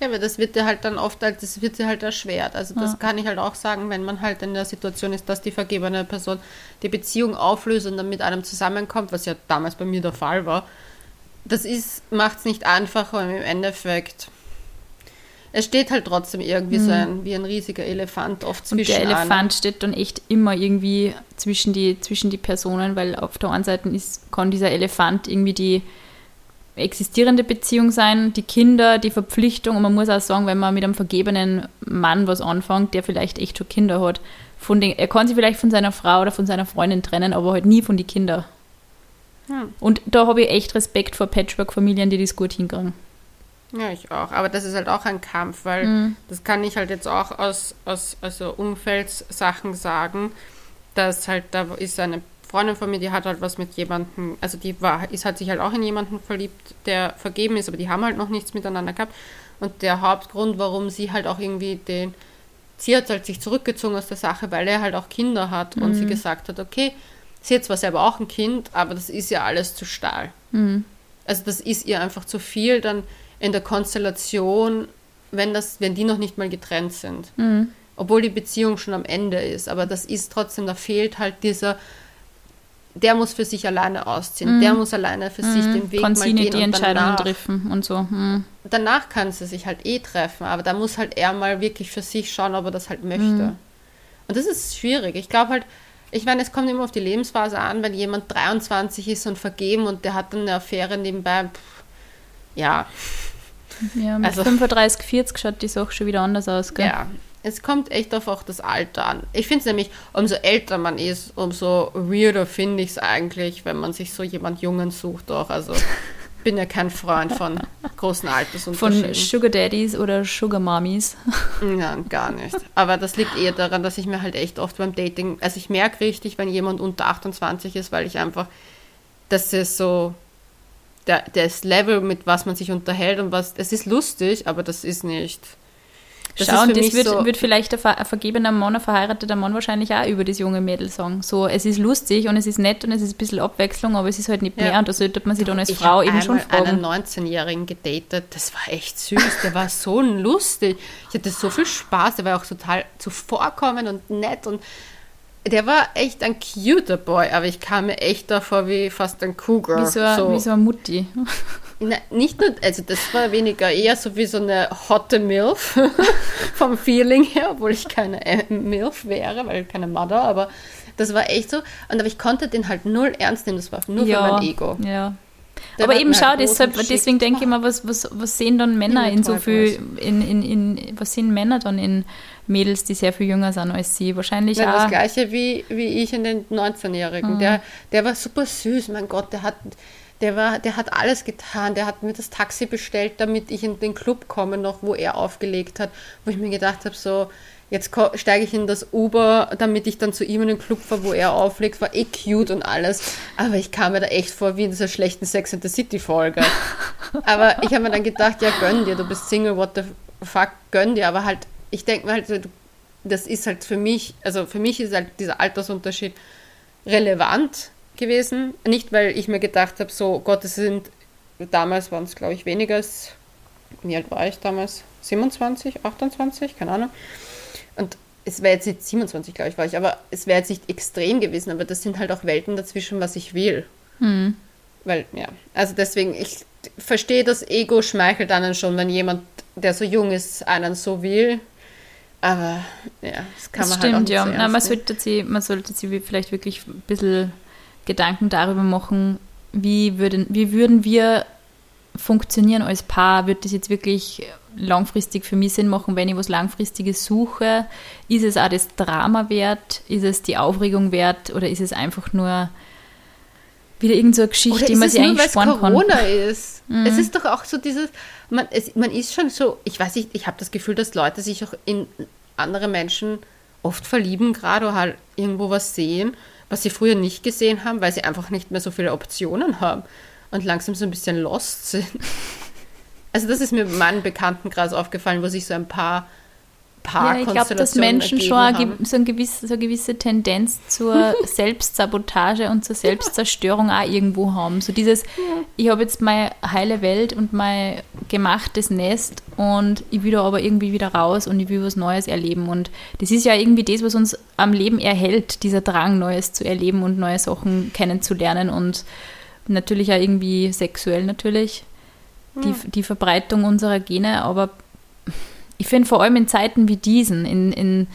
Ja, aber das wird dir halt dann oft, halt, das wird dir halt erschwert. Also das ja. kann ich halt auch sagen, wenn man halt in der Situation ist, dass die vergebene Person die Beziehung auflöst und dann mit einem zusammenkommt, was ja damals bei mir der Fall war. Das ist, macht es nicht einfacher und im Endeffekt es steht halt trotzdem irgendwie mhm. so ein, wie ein riesiger Elefant oft zwischen. Und der Elefant einem. steht dann echt immer irgendwie zwischen die, zwischen die Personen, weil auf der einen Seite ist, kann dieser Elefant irgendwie die existierende Beziehung sein, die Kinder, die Verpflichtung. Und man muss auch sagen, wenn man mit einem vergebenen Mann was anfängt, der vielleicht echt schon Kinder hat, von den, er kann sich vielleicht von seiner Frau oder von seiner Freundin trennen, aber halt nie von den Kindern. Ja. Und da habe ich echt Respekt vor Patchwork-Familien, die das gut hinkriegen. Ja, ich auch. Aber das ist halt auch ein Kampf, weil mhm. das kann ich halt jetzt auch aus, aus also Umfeldssachen sagen, dass halt da ist eine Freundin von mir, die hat halt was mit jemandem, also die war, ist, hat sich halt auch in jemanden verliebt, der vergeben ist, aber die haben halt noch nichts miteinander gehabt. Und der Hauptgrund, warum sie halt auch irgendwie den, sie hat halt sich zurückgezogen aus der Sache, weil er halt auch Kinder hat mhm. und sie mhm. gesagt hat, okay, sie hat zwar selber auch ein Kind, aber das ist ja alles zu stahl. Mhm. Also das ist ihr einfach zu viel dann in der Konstellation, wenn das, wenn die noch nicht mal getrennt sind. Mhm. Obwohl die Beziehung schon am Ende ist. Aber das ist trotzdem, da fehlt halt dieser der muss für sich alleine ausziehen, mhm. der muss alleine für mhm. sich den Weg kann mal sie gehen. Nicht die Entscheidungen treffen und so. Mhm. Danach kann sie sich halt eh treffen, aber da muss halt er mal wirklich für sich schauen, ob er das halt möchte. Mhm. Und das ist schwierig. Ich glaube halt, ich meine, es kommt immer auf die Lebensphase an, wenn jemand 23 ist und vergeben und der hat dann eine Affäre nebenbei. Pff, ja. Ja, mit also, 35, 40 schaut die Sache schon wieder anders aus, gell? Ja, es kommt echt auf auch das Alter an. Ich finde es nämlich, umso älter man ist, umso weirder finde ich es eigentlich, wenn man sich so jemand Jungen sucht auch. Also bin ja kein Freund von großen Altersunterschieden. Von Sugar Daddies oder Sugar Mommies? Nein, gar nicht. Aber das liegt eher daran, dass ich mir halt echt oft beim Dating, also ich merke richtig, wenn jemand unter 28 ist, weil ich einfach, das ist so, der, das Level, mit was man sich unterhält und was, es ist lustig, aber das ist nicht das Schau, und das wird, so wird vielleicht ein, ver ein vergebener Mann, ein verheirateter Mann wahrscheinlich auch über das junge Mädel sagen. So, es ist lustig und es ist nett und es ist ein bisschen Abwechslung, aber es ist halt nicht ja. mehr und da sollte man sich dann als ich Frau eben schon fragen. Ich habe einen 19-Jährigen gedatet, das war echt süß, der war so lustig. Ich hatte so viel Spaß, der war auch total zuvorkommend und nett und der war echt ein cuter Boy, aber ich kam mir echt davor wie fast ein Cougar. Wie so, ein- so. wie so eine Mutti. Na, nicht nur, also das war weniger eher so wie so eine hotte Milf vom Feeling her, obwohl ich keine äh, Milf wäre, weil keine Mother, aber das war echt so. Und aber ich konnte den halt null ernst nehmen, das war nur für mein Ego. Ja. Der aber eben schau, deshalb, deswegen denke ich mal, was, was, was sehen dann Männer in so viel, in, in, in, was sehen Männer dann in Mädels, die sehr viel jünger sind als sie? Wahrscheinlich Ja, das auch. gleiche wie, wie ich in den 19-Jährigen. Mhm. Der, der war super süß, mein Gott, der hat, der, war, der hat alles getan. Der hat mir das Taxi bestellt, damit ich in den Club komme, noch wo er aufgelegt hat, wo ich mir gedacht habe, so, jetzt steige ich in das Uber, damit ich dann zu ihm in den Club fahre, wo er auflegt, war eh cute und alles. Aber ich kam mir da echt vor wie in dieser schlechten Sex and the City Folge. Aber ich habe mir dann gedacht, ja, gönn dir, du bist Single, what the fuck, gönn dir. Aber halt, ich denke mir halt, das ist halt für mich, also für mich ist halt dieser Altersunterschied relevant gewesen. Nicht, weil ich mir gedacht habe, so Gott, es sind, damals waren es glaube ich weniger als, wie alt war ich damals? 27, 28, keine Ahnung. Und es wäre jetzt nicht 27, glaube ich, war ich, aber es wäre jetzt nicht extrem gewesen, aber das sind halt auch Welten dazwischen, was ich will. Hm. Weil, ja, also deswegen, ich verstehe, das Ego schmeichelt einen schon, wenn jemand, der so jung ist, einen so will. Aber ja, das kann Das man stimmt, halt auch nicht ja. ernst man, sollte sich, man sollte sich vielleicht wirklich ein bisschen Gedanken darüber machen, wie würden, wie würden wir funktionieren als Paar? Wird das jetzt wirklich langfristig für mich Sinn machen, wenn ich was Langfristiges suche? Ist es auch das Drama wert? Ist es die Aufregung wert? Oder ist es einfach nur wieder irgendeine so eine Geschichte, die man sich eigentlich sparen kann? Corona ist? Es ist doch auch so dieses, man, es, man ist schon so, ich weiß nicht, ich habe das Gefühl, dass Leute sich auch in andere Menschen oft verlieben, gerade oder halt irgendwo was sehen, was sie früher nicht gesehen haben, weil sie einfach nicht mehr so viele Optionen haben und langsam so ein bisschen lost sind. Also das ist mir in meinem Bekanntenkreis aufgefallen, wo sich so ein paar Ja, ich glaube, dass Menschen schon eine haben. so, ein gewiss, so eine gewisse Tendenz zur Selbstsabotage und zur Selbstzerstörung auch irgendwo haben. So dieses, ich habe jetzt meine heile Welt und mein gemachtes Nest und ich will da aber irgendwie wieder raus und ich will was Neues erleben. Und das ist ja irgendwie das, was uns am Leben erhält, dieser Drang, Neues zu erleben und neue Sachen kennenzulernen und natürlich auch irgendwie sexuell natürlich. Die, die Verbreitung unserer Gene, aber ich finde vor allem in Zeiten wie diesen, in, in,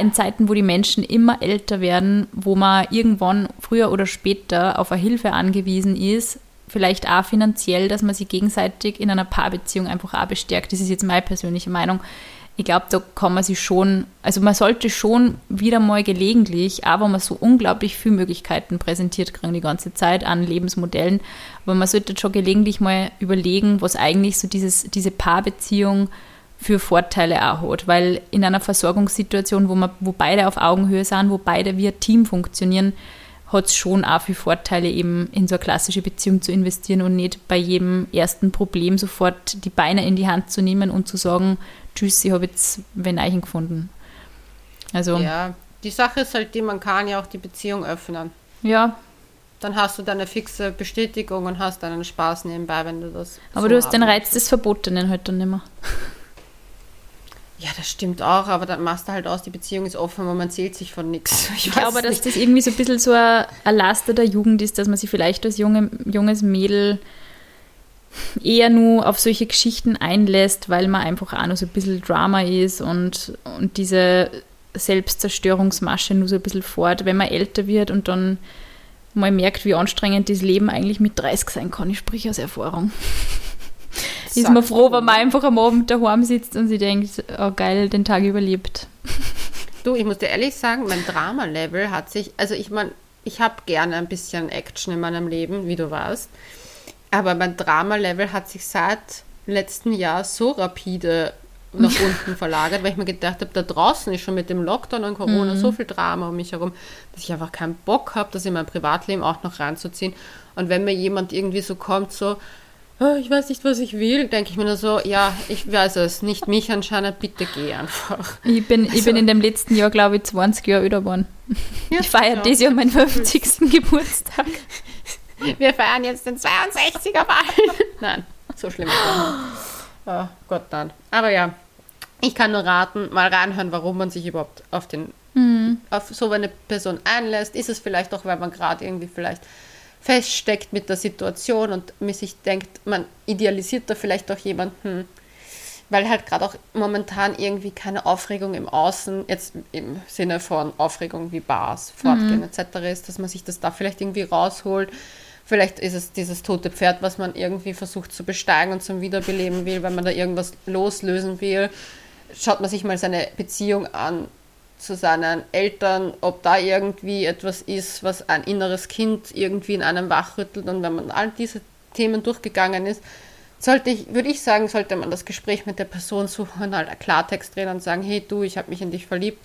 in Zeiten, wo die Menschen immer älter werden, wo man irgendwann früher oder später auf eine Hilfe angewiesen ist, vielleicht auch finanziell, dass man sich gegenseitig in einer Paarbeziehung einfach auch bestärkt. Das ist jetzt meine persönliche Meinung. Ich glaube, da kann man sich schon, also man sollte schon wieder mal gelegentlich, aber man so unglaublich viele Möglichkeiten präsentiert kriegen die ganze Zeit an Lebensmodellen, aber man sollte schon gelegentlich mal überlegen, was eigentlich so dieses, diese Paarbeziehung für Vorteile auch hat, weil in einer Versorgungssituation, wo, man, wo beide auf Augenhöhe sind, wo beide wie ein Team funktionieren, hat es schon auch viele Vorteile, eben in so eine klassische Beziehung zu investieren und nicht bei jedem ersten Problem sofort die Beine in die Hand zu nehmen und zu sagen, tschüss, ich habe jetzt wen Eichen gefunden. Also, ja. Die Sache ist halt die, man kann ja auch die Beziehung öffnen. ja Dann hast du deine fixe Bestätigung und hast deinen Spaß nebenbei, wenn du das. aber so du hast den Reiz des Verbotenen halt dann nicht mehr. Ja, das stimmt auch, aber dann machst du halt aus, die Beziehung ist offen, aber man zählt sich von nichts. Ich glaube, dass das irgendwie so ein bisschen so ein, ein Laster der Jugend ist, dass man sich vielleicht als junge, junges Mädel eher nur auf solche Geschichten einlässt, weil man einfach auch noch so ein bisschen Drama ist und, und diese Selbstzerstörungsmasche nur so ein bisschen fort, wenn man älter wird und dann mal merkt, wie anstrengend das Leben eigentlich mit 30 sein kann. Ich spreche aus Erfahrung. ist man froh, wenn man einfach am Abend daheim sitzt und sich denkt, oh geil, den Tag überlebt. Du, ich muss dir ehrlich sagen, mein Drama-Level hat sich, also ich meine, ich habe gerne ein bisschen Action in meinem Leben, wie du weißt, aber mein Drama-Level hat sich seit letzten Jahr so rapide nach unten verlagert, weil ich mir gedacht habe, da draußen ist schon mit dem Lockdown und Corona so viel Drama um mich herum, dass ich einfach keinen Bock habe, das in mein Privatleben auch noch reinzuziehen. Und wenn mir jemand irgendwie so kommt, so, "Ah, ich weiß nicht, was ich will, denke ich mir nur so, ja, ich weiß es, nicht mich anscheinend, bitte geh einfach. Ich bin, ich bin in dem letzten Jahr, glaube ich, 20 Jahre älter geworden. ich feiere ja. dieses Jahr meinen 50. Geburtstag. Wir feiern jetzt den 62er Ball. Nein, so schlimm ist es nicht. Oh Gott, nein. Aber ja, Ich kann nur raten, mal reinhören, warum man sich überhaupt auf, den, auf so eine Person einlässt. Ist es vielleicht auch, weil man gerade irgendwie vielleicht feststeckt mit der Situation und man sich denkt, man idealisiert da vielleicht auch jemanden, weil halt gerade auch momentan irgendwie keine Aufregung im Außen, jetzt im Sinne von Aufregung wie Bars, Fortgehen mhm. etc. ist, dass man sich das da vielleicht irgendwie rausholt. Vielleicht ist es dieses tote Pferd, was man irgendwie versucht zu besteigen und zum Wiederbeleben will, weil man da irgendwas loslösen will. Schaut man sich mal seine Beziehung an zu seinen Eltern, ob da irgendwie etwas ist, was ein inneres Kind irgendwie in einem wachrüttelt. Und wenn man all diese Themen durchgegangen ist, sollte ich, würde ich sagen, sollte man das Gespräch mit der Person suchen, halt Klartext drehen und sagen, hey du, ich habe mich in dich verliebt.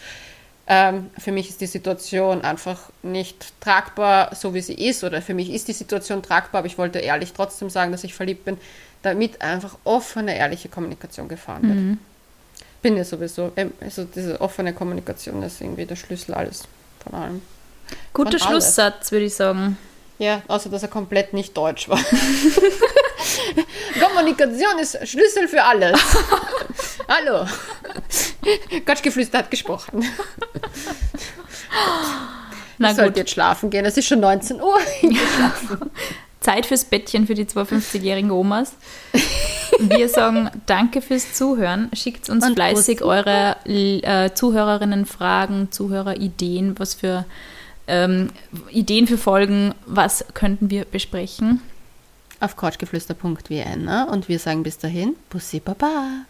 Ähm, für mich ist die Situation einfach nicht tragbar, so wie sie ist, oder für mich ist die Situation tragbar, aber ich wollte ehrlich trotzdem sagen, dass ich verliebt bin, damit einfach offene, ehrliche Kommunikation gefahren wird. Mhm. Bin ja sowieso, ähm, also diese offene Kommunikation ist irgendwie der Schlüssel alles von allem. Guter von Schlusssatz, würde ich sagen. Ja, außer dass er komplett nicht deutsch war. Kommunikation ist Schlüssel für alles. Hallo. Quatschgeflüster hat gesprochen. Na ich gut. sollte jetzt schlafen gehen. Es ist schon 19 Uhr. Zeit fürs Bettchen für die 52-jährigen Omas. Wir sagen danke fürs Zuhören. Schickt uns Und fleißig eure äh, Zuhörerinnen Fragen, Zuhörerideen, was für ähm, Ideen für Folgen, was könnten wir besprechen. Auf couchgeflüster.wn ne? und wir sagen bis dahin, Bussi Baba.